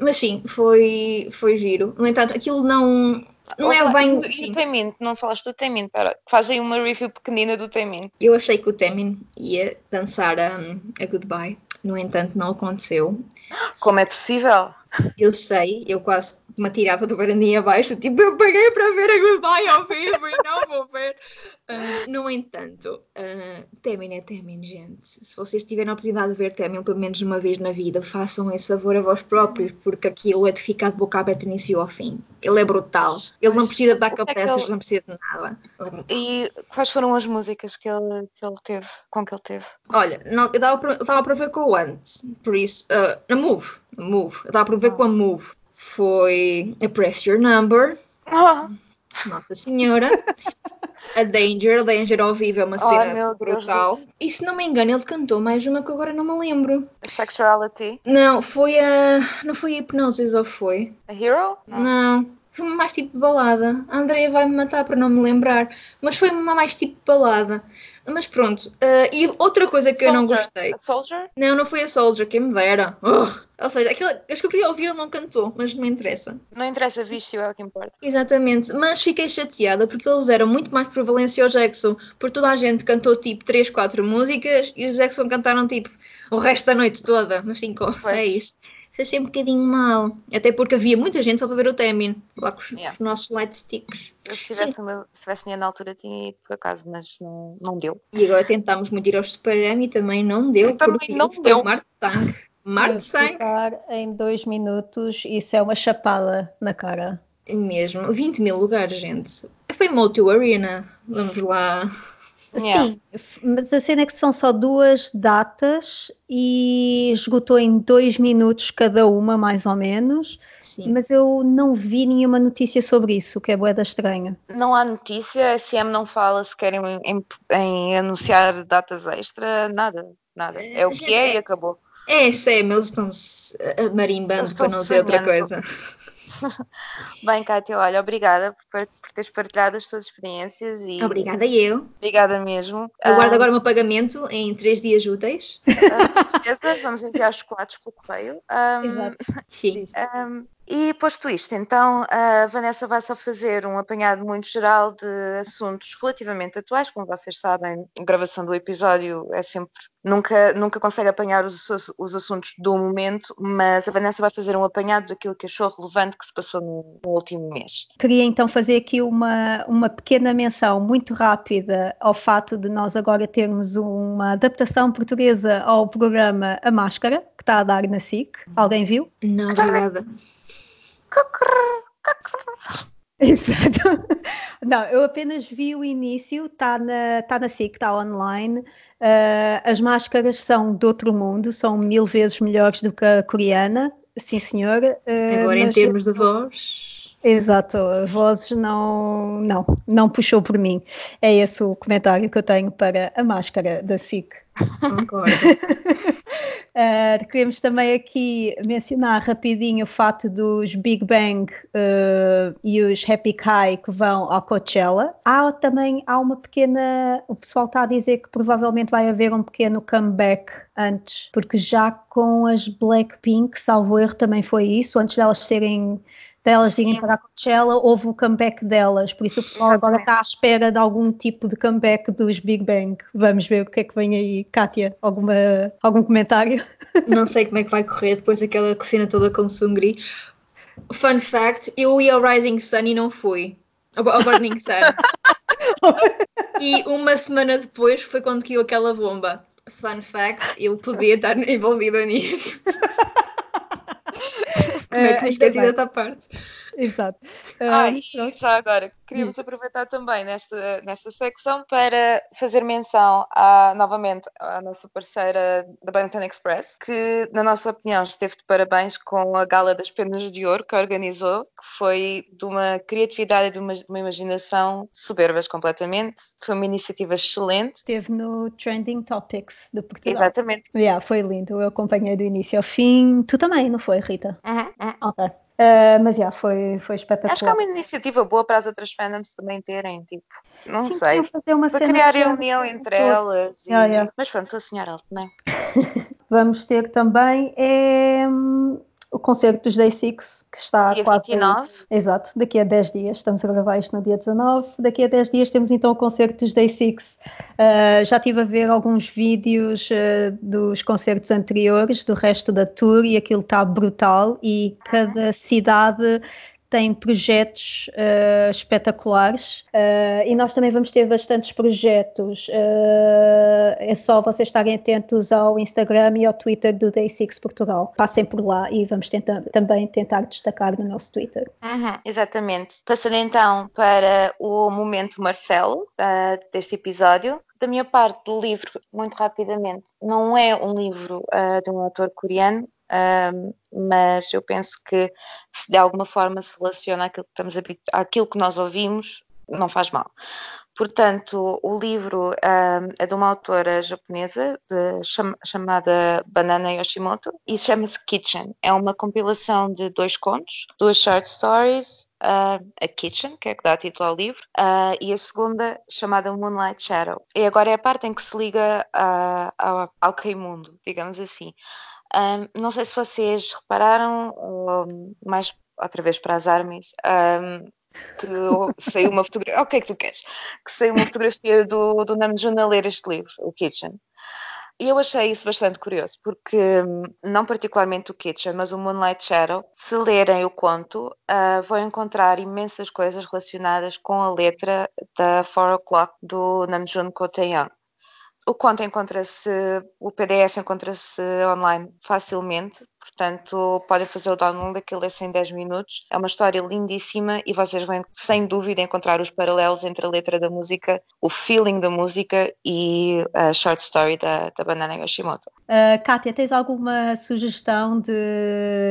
Mas sim, foi, foi giro. No entanto, aquilo não, não é bem. E, o Temin, não falaste do Temin, pera, faz aí uma review pequenina do Temin. Eu achei que o Temin ia dançar a, a Goodbye, no entanto, não aconteceu. Como é possível? Eu sei, eu quase me atirava do varandinha abaixo, tipo, eu paguei para ver a Goodbye ao vivo e não vou ver. Uh, no entanto, uh, Temin é Temin, gente. Se vocês tiverem a oportunidade de ver Temin pelo menos uma vez na vida, façam esse favor a vós próprios, porque aquilo é de ficar de boca aberta início ao fim. Ele é brutal. Ele não precisa de backup é peças, ele... não precisa de nada. É e quais foram as músicas que ele, que ele teve, com que ele teve? Olha, não, eu estava para ver com o antes, por isso, uh, a Move, a Move, eu estava para ver com a Move. Foi a Press Your Number. Nossa Senhora. A Danger, a Danger ao vivo é uma cena oh, brutal. E se não me engano, ele cantou mais uma que agora não me lembro. Sexuality? Não, foi a. Não foi a Hipnosis ou foi? A Hero? Não. não. Foi mais tipo balada. A Andrea vai me matar para não me lembrar. Mas foi uma mais tipo balada. Mas pronto. Uh, e outra coisa que Soldier. eu não gostei. A Soldier? Não, não foi a Soldier, quem me dera. Uh, ou seja, aquilo, acho que eu queria ouvir, ele não cantou, mas não me interessa. Não interessa, viste, é o que importa. Exatamente, mas fiquei chateada porque eles eram muito mais prevalência ao Jackson, porque toda a gente cantou tipo 3, 4 músicas e os Jackson cantaram tipo o resto da noite toda, mas 5 ou 6 achei um bocadinho mal. Até porque havia muita gente só para ver o Temin, lá com os, yeah. os nossos light sticks. Eu, se tivesse, uma, se tivesse na altura tinha ido por acaso, mas não, não deu. E agora tentámos muito ir ao Super M e também não deu. Também não deu. Marte Tank. Marte em dois minutos, isso é uma chapada na cara. Mesmo, 20 mil lugares, gente. Foi Moto Arena. Vamos lá. Yeah. Sim, mas a cena é que são só duas datas e esgotou em dois minutos cada uma, mais ou menos. Sim. Mas eu não vi nenhuma notícia sobre isso, o que é boeda estranha. Não há notícia, a SM não fala se querem em, em anunciar datas extra, nada, nada. É o que é, é e acabou. É, SM, eles estão marimbando para não dizer outra coisa. Bem, Kátia, olha, obrigada por, por teres partilhado as tuas experiências e. Obrigada eu. Obrigada mesmo. Aguardo um, agora o meu pagamento em três dias úteis. Com certeza, vamos enviar chocolates pelo correio. Um, Exato. Sim. Um, e posto isto, então a Vanessa vai só fazer um apanhado muito geral de assuntos relativamente atuais. Como vocês sabem, a gravação do episódio é sempre. Nunca, nunca consegue apanhar os, os assuntos do momento, mas a Vanessa vai fazer um apanhado daquilo que achou relevante que se passou no, no último mês. Queria então fazer aqui uma, uma pequena menção muito rápida ao fato de nós agora termos uma adaptação portuguesa ao programa A Máscara, está a dar na SIC. Alguém viu? Não, obrigada. Exato. Não, eu apenas vi o início, está na, tá na SIC, está online. Uh, as máscaras são de outro mundo, são mil vezes melhores do que a coreana, sim senhor. Uh, Agora em termos de voz. Exato, vozes não, não, não puxou por mim. É esse o comentário que eu tenho para a máscara da SIC. Concordo. Uh, queremos também aqui mencionar rapidinho o fato dos Big Bang uh, e os Happy Kai que vão ao Coachella. Há também há uma pequena. O pessoal está a dizer que provavelmente vai haver um pequeno comeback antes, porque já com as Blackpink, salvo erro, também foi isso, antes delas serem delas irem para a Coachella, houve o comeback delas, por isso o pessoal agora está à espera de algum tipo de comeback dos Big Bang. Vamos ver o que é que vem aí. Kátia, alguma, algum comentário? Não sei como é que vai correr depois daquela cocina toda com Sungri. Fun fact, eu ia ao Rising Sun e não fui. Ao, ao Burning Sun. e uma semana depois foi quando caiu aquela bomba. Fun fact, eu podia estar envolvida nisto. Como é que isto é tirado à parte? Exato. Ah, uh, já agora, queríamos aproveitar também nesta, nesta secção para fazer menção à, novamente à nossa parceira da Bangtan Express, que, na nossa opinião, esteve de parabéns com a Gala das Penas de Ouro que organizou, que foi de uma criatividade e de uma, uma imaginação soberbas completamente. Foi uma iniciativa excelente. Esteve no Trending Topics de Portugal. Exatamente. Yeah, foi lindo, eu acompanhei do início ao fim. Tu também, não foi, Rita? Uhum, uhum. Ok. Uh, mas já, foi, foi espetacular. Acho que é uma iniciativa boa para as outras fandoms também terem, tipo, não Sim, sei, fazer uma para criar união entre elas. E... Yeah, yeah. Mas pronto, estou a sonhar alto, não é? Vamos ter também é, o concerto dos Day Six, que está dia quase. 29. Exato, daqui a 10 dias. Estamos a gravar isto no dia 19. Daqui a 10 dias temos então o concerto dos Day Six. Uh, já estive a ver alguns vídeos uh, dos concertos anteriores, do resto da tour, e aquilo está brutal. E cada cidade tem projetos uh, espetaculares uh, e nós também vamos ter bastantes projetos. Uh, é só vocês estarem atentos ao Instagram e ao Twitter do Day Six Portugal. Passem por lá e vamos tentar, também tentar destacar no nosso Twitter. Uhum, exatamente. Passando então para o momento Marcelo deste episódio da minha parte do livro, muito rapidamente, não é um livro uh, de um autor coreano, uh, mas eu penso que se de alguma forma se relaciona àquilo que, estamos àquilo que nós ouvimos, não faz mal. Portanto, o livro um, é de uma autora japonesa de, cham, chamada Banana Yoshimoto e chama-se Kitchen. É uma compilação de dois contos, duas short stories, uh, a Kitchen, que é que dá título ao livro, uh, e a segunda chamada Moonlight Shadow. E agora é a parte em que se liga uh, ao, ao Keimundo, digamos assim. Um, não sei se vocês repararam, ou mais outra vez para as armas, um, que saiu uma fotografia. O que é que tu queres? Que saiu uma fotografia do, do Namjoon a ler este livro, o Kitchen. E eu achei isso bastante curioso, porque não particularmente o Kitchen, mas o Moonlight Shadow, se lerem o conto, uh, vão encontrar imensas coisas relacionadas com a letra da Four O'Clock do Namjoon Ko Taeyang. O conto encontra-se, o PDF encontra-se online facilmente, portanto podem fazer o download, aquilo é em 10 minutos. É uma história lindíssima e vocês vão sem dúvida encontrar os paralelos entre a letra da música, o feeling da música e a short story da, da Banana Yoshimoto. Uh, Kátia, tens alguma sugestão de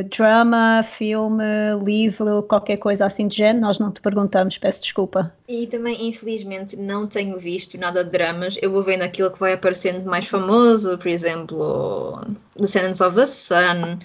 drama, filme, livro, qualquer coisa assim de género? Nós não te perguntamos, peço desculpa. E também, infelizmente, não tenho visto nada de dramas. Eu vou vendo aquilo que vai aparecendo mais famoso, por exemplo, Descendants of the Sun,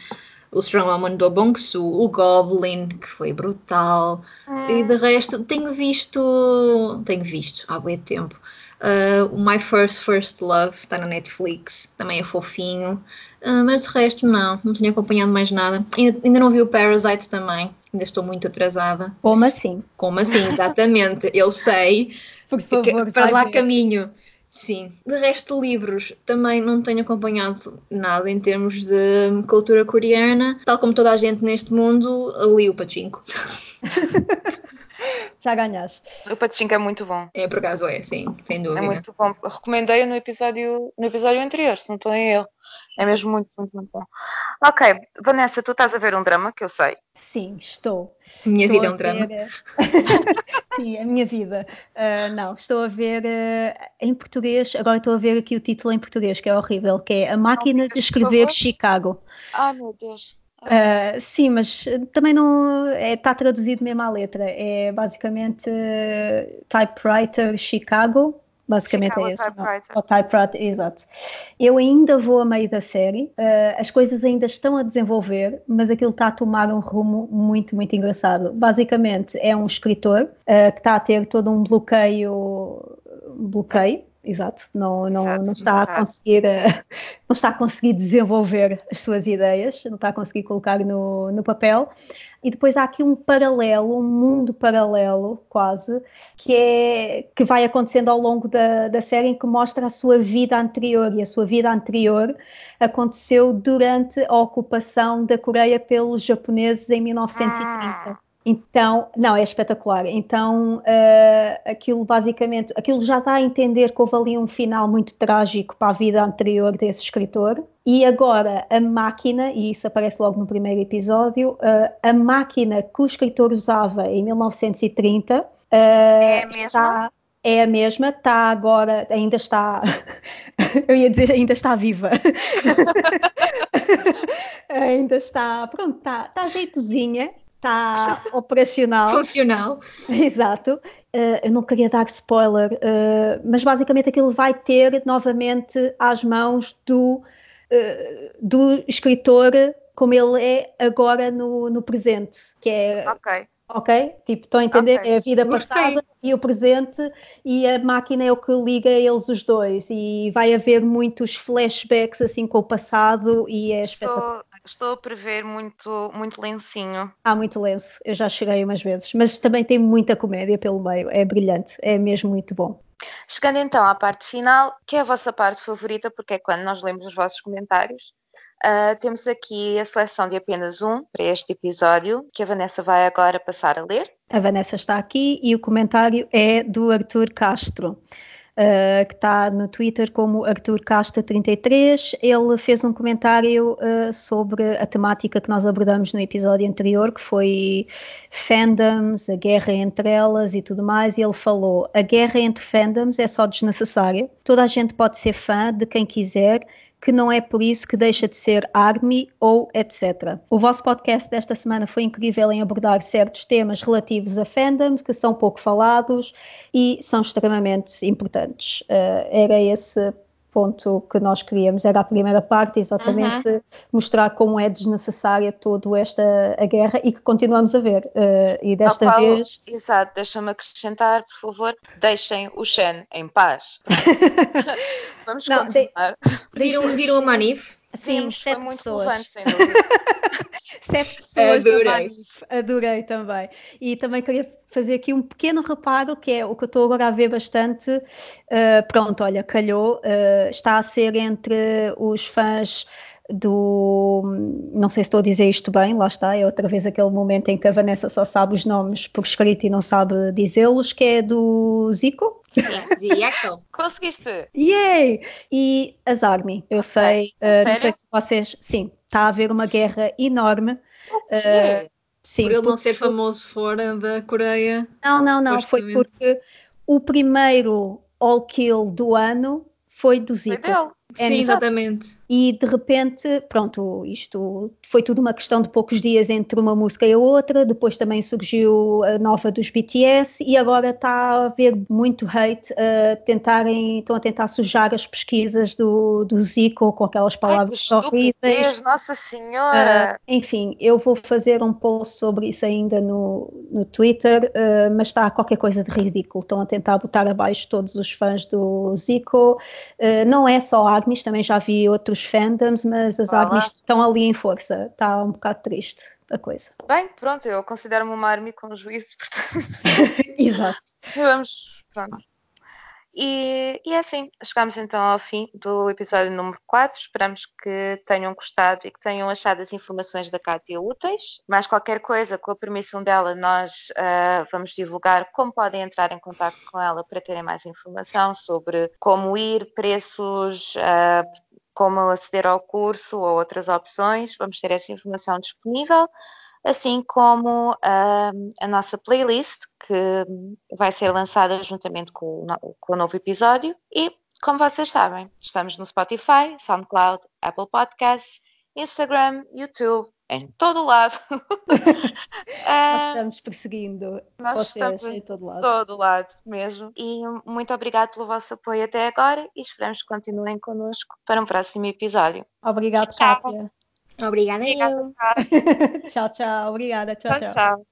o Strong Woman do Bong-Soo, o Goblin, que foi brutal. E de resto, tenho visto, tenho visto há muito tempo Uh, o My First First Love está na Netflix, também é fofinho. Uh, mas de resto, não, não tenho acompanhado mais nada. Ainda, ainda não vi o Parasite também, ainda estou muito atrasada. Como assim? Como assim, exatamente, eu sei. Por favor, para lá ver. caminho. Sim. De resto, livros, também não tenho acompanhado nada em termos de cultura coreana. Tal como toda a gente neste mundo, li o Pachinko. Já ganhaste. O Pachinko é muito bom. É, por acaso é, sim, sem dúvida. É muito bom. Recomendei-o no episódio, no episódio anterior, se não estou em erro. É mesmo muito, muito, muito bom. Ok, Vanessa, tu estás a ver um drama que eu sei. Sim, estou. Minha estou vida é um drama. Ver... Sim, a minha vida. Uh, não, estou a ver uh, em português, agora estou a ver aqui o título em português, que é horrível, que é A Máquina de Escrever Chicago. Ah, meu Deus. Uh, sim, mas também não está é, tá traduzido mesmo à letra. É basicamente uh, Typewriter Chicago. Basicamente Chicago é isso. Typewriter. O typewriter, exato. Eu ainda vou a meio da série, uh, as coisas ainda estão a desenvolver, mas aquilo está a tomar um rumo muito, muito engraçado. Basicamente é um escritor que está a ter todo um bloqueio, bloqueio exato, não, não, exato, não está a conseguir eh, não está a conseguir desenvolver as suas ideias, não está a conseguir colocar no, no papel. E depois há aqui um paralelo, um mundo paralelo, quase, que é que vai acontecendo ao longo da, da série em que mostra a sua vida anterior. E a sua vida anterior aconteceu durante a ocupação da Coreia pelos japoneses em 1930. Ah. Então, não, é espetacular. Então, uh, aquilo basicamente, aquilo já dá a entender que houve ali um final muito trágico para a vida anterior desse escritor. E agora a máquina, e isso aparece logo no primeiro episódio, uh, a máquina que o escritor usava em 1930 uh, eh, é a mesma? Está, é a mesma, está agora, ainda está, eu ia dizer, ainda está viva. ainda está, pronto, está, está jeitozinha está operacional. Funcional. Exato. Uh, eu não queria dar spoiler, uh, mas basicamente aquilo vai ter novamente às mãos do, uh, do escritor como ele é agora no, no presente, que é ok ok? Tipo, estão a entender? Okay. É a vida passada e o presente e a máquina é o que liga eles os dois e vai haver muitos flashbacks assim com o passado e é estou, estou a prever muito, muito lencinho. Há muito lenço, eu já cheguei umas vezes, mas também tem muita comédia pelo meio, é brilhante, é mesmo muito bom. Chegando então à parte final, que é a vossa parte favorita, porque é quando nós lemos os vossos comentários Uh, temos aqui a seleção de apenas um para este episódio, que a Vanessa vai agora passar a ler. A Vanessa está aqui e o comentário é do Arthur Castro. Uh, que está no Twitter como Arthur Castro 33 ele fez um comentário uh, sobre a temática que nós abordamos no episódio anterior, que foi fandoms, a guerra entre elas e tudo mais, e ele falou, a guerra entre fandoms é só desnecessária, toda a gente pode ser fã de quem quiser, que não é por isso que deixa de ser ARMY ou etc. O vosso podcast desta semana foi incrível em abordar certos temas relativos a fandoms que são pouco falados e são extremamente importantes. Uh, era esse ponto que nós queríamos, era a primeira parte, exatamente uhum. mostrar como é desnecessária toda esta a guerra e que continuamos a ver. Uh, e desta qual, vez. Exato, deixa-me acrescentar, por favor, deixem o Shen em paz. Vamos Não, continuar. De, viram, viram a Manif? Sim, sete muito pessoas. sem dúvida. sete pessoas adorei. adorei também. E também queria fazer aqui um pequeno reparo, que é o que eu estou agora a ver bastante. Uh, pronto, olha, calhou, uh, está a ser entre os fãs do. Não sei se estou a dizer isto bem, lá está, é outra vez aquele momento em que a Vanessa só sabe os nomes por escrito e não sabe dizê-los, que é do Zico. Zico. Conseguiste! Yay! E as Army, eu sei, uh, não sei se vocês. Sim, está a haver uma guerra enorme. Uh, sim, por ele não ser famoso fora da Coreia. Não, não, não, foi porque o primeiro All Kill do ano foi do Zico. Foi dele. É Sim, exatamente. E de repente, pronto, isto foi tudo uma questão de poucos dias entre uma música e a outra. Depois também surgiu a nova dos BTS e agora está a haver muito hate a tentarem, estão a tentar sujar as pesquisas do, do Zico com aquelas palavras Ai, horríveis. Nossa Senhora! Uh, enfim, eu vou fazer um post sobre isso ainda no, no Twitter, uh, mas está qualquer coisa de ridículo. Estão a tentar botar abaixo todos os fãs do Zico. Uh, não é só a Agnes, também já vi outros fandoms, mas as Olá. Estão ali em força. Está um bocado triste a coisa. Bem, pronto, eu considero-me uma army com juízo, portanto. Exato. Vamos, pronto. E, e é assim, chegamos então ao fim do episódio número 4. Esperamos que tenham gostado e que tenham achado as informações da Cátia úteis. Mas qualquer coisa, com a permissão dela, nós uh, vamos divulgar como podem entrar em contato com ela para terem mais informação sobre como ir, preços, uh, como aceder ao curso ou outras opções. Vamos ter essa informação disponível assim como uh, a nossa playlist, que vai ser lançada juntamente com o, com o novo episódio. E, como vocês sabem, estamos no Spotify, SoundCloud, Apple Podcasts, Instagram, YouTube, em todo lado. nós estamos perseguindo nós vocês estamos em todo lado. todo lado mesmo. E muito obrigado pelo vosso apoio até agora e esperamos que continuem connosco para um próximo episódio. Obrigado, Kátia. Obrigada, Obrigada eu. tchau, tchau. Obrigada. tchau. tchau. tchau.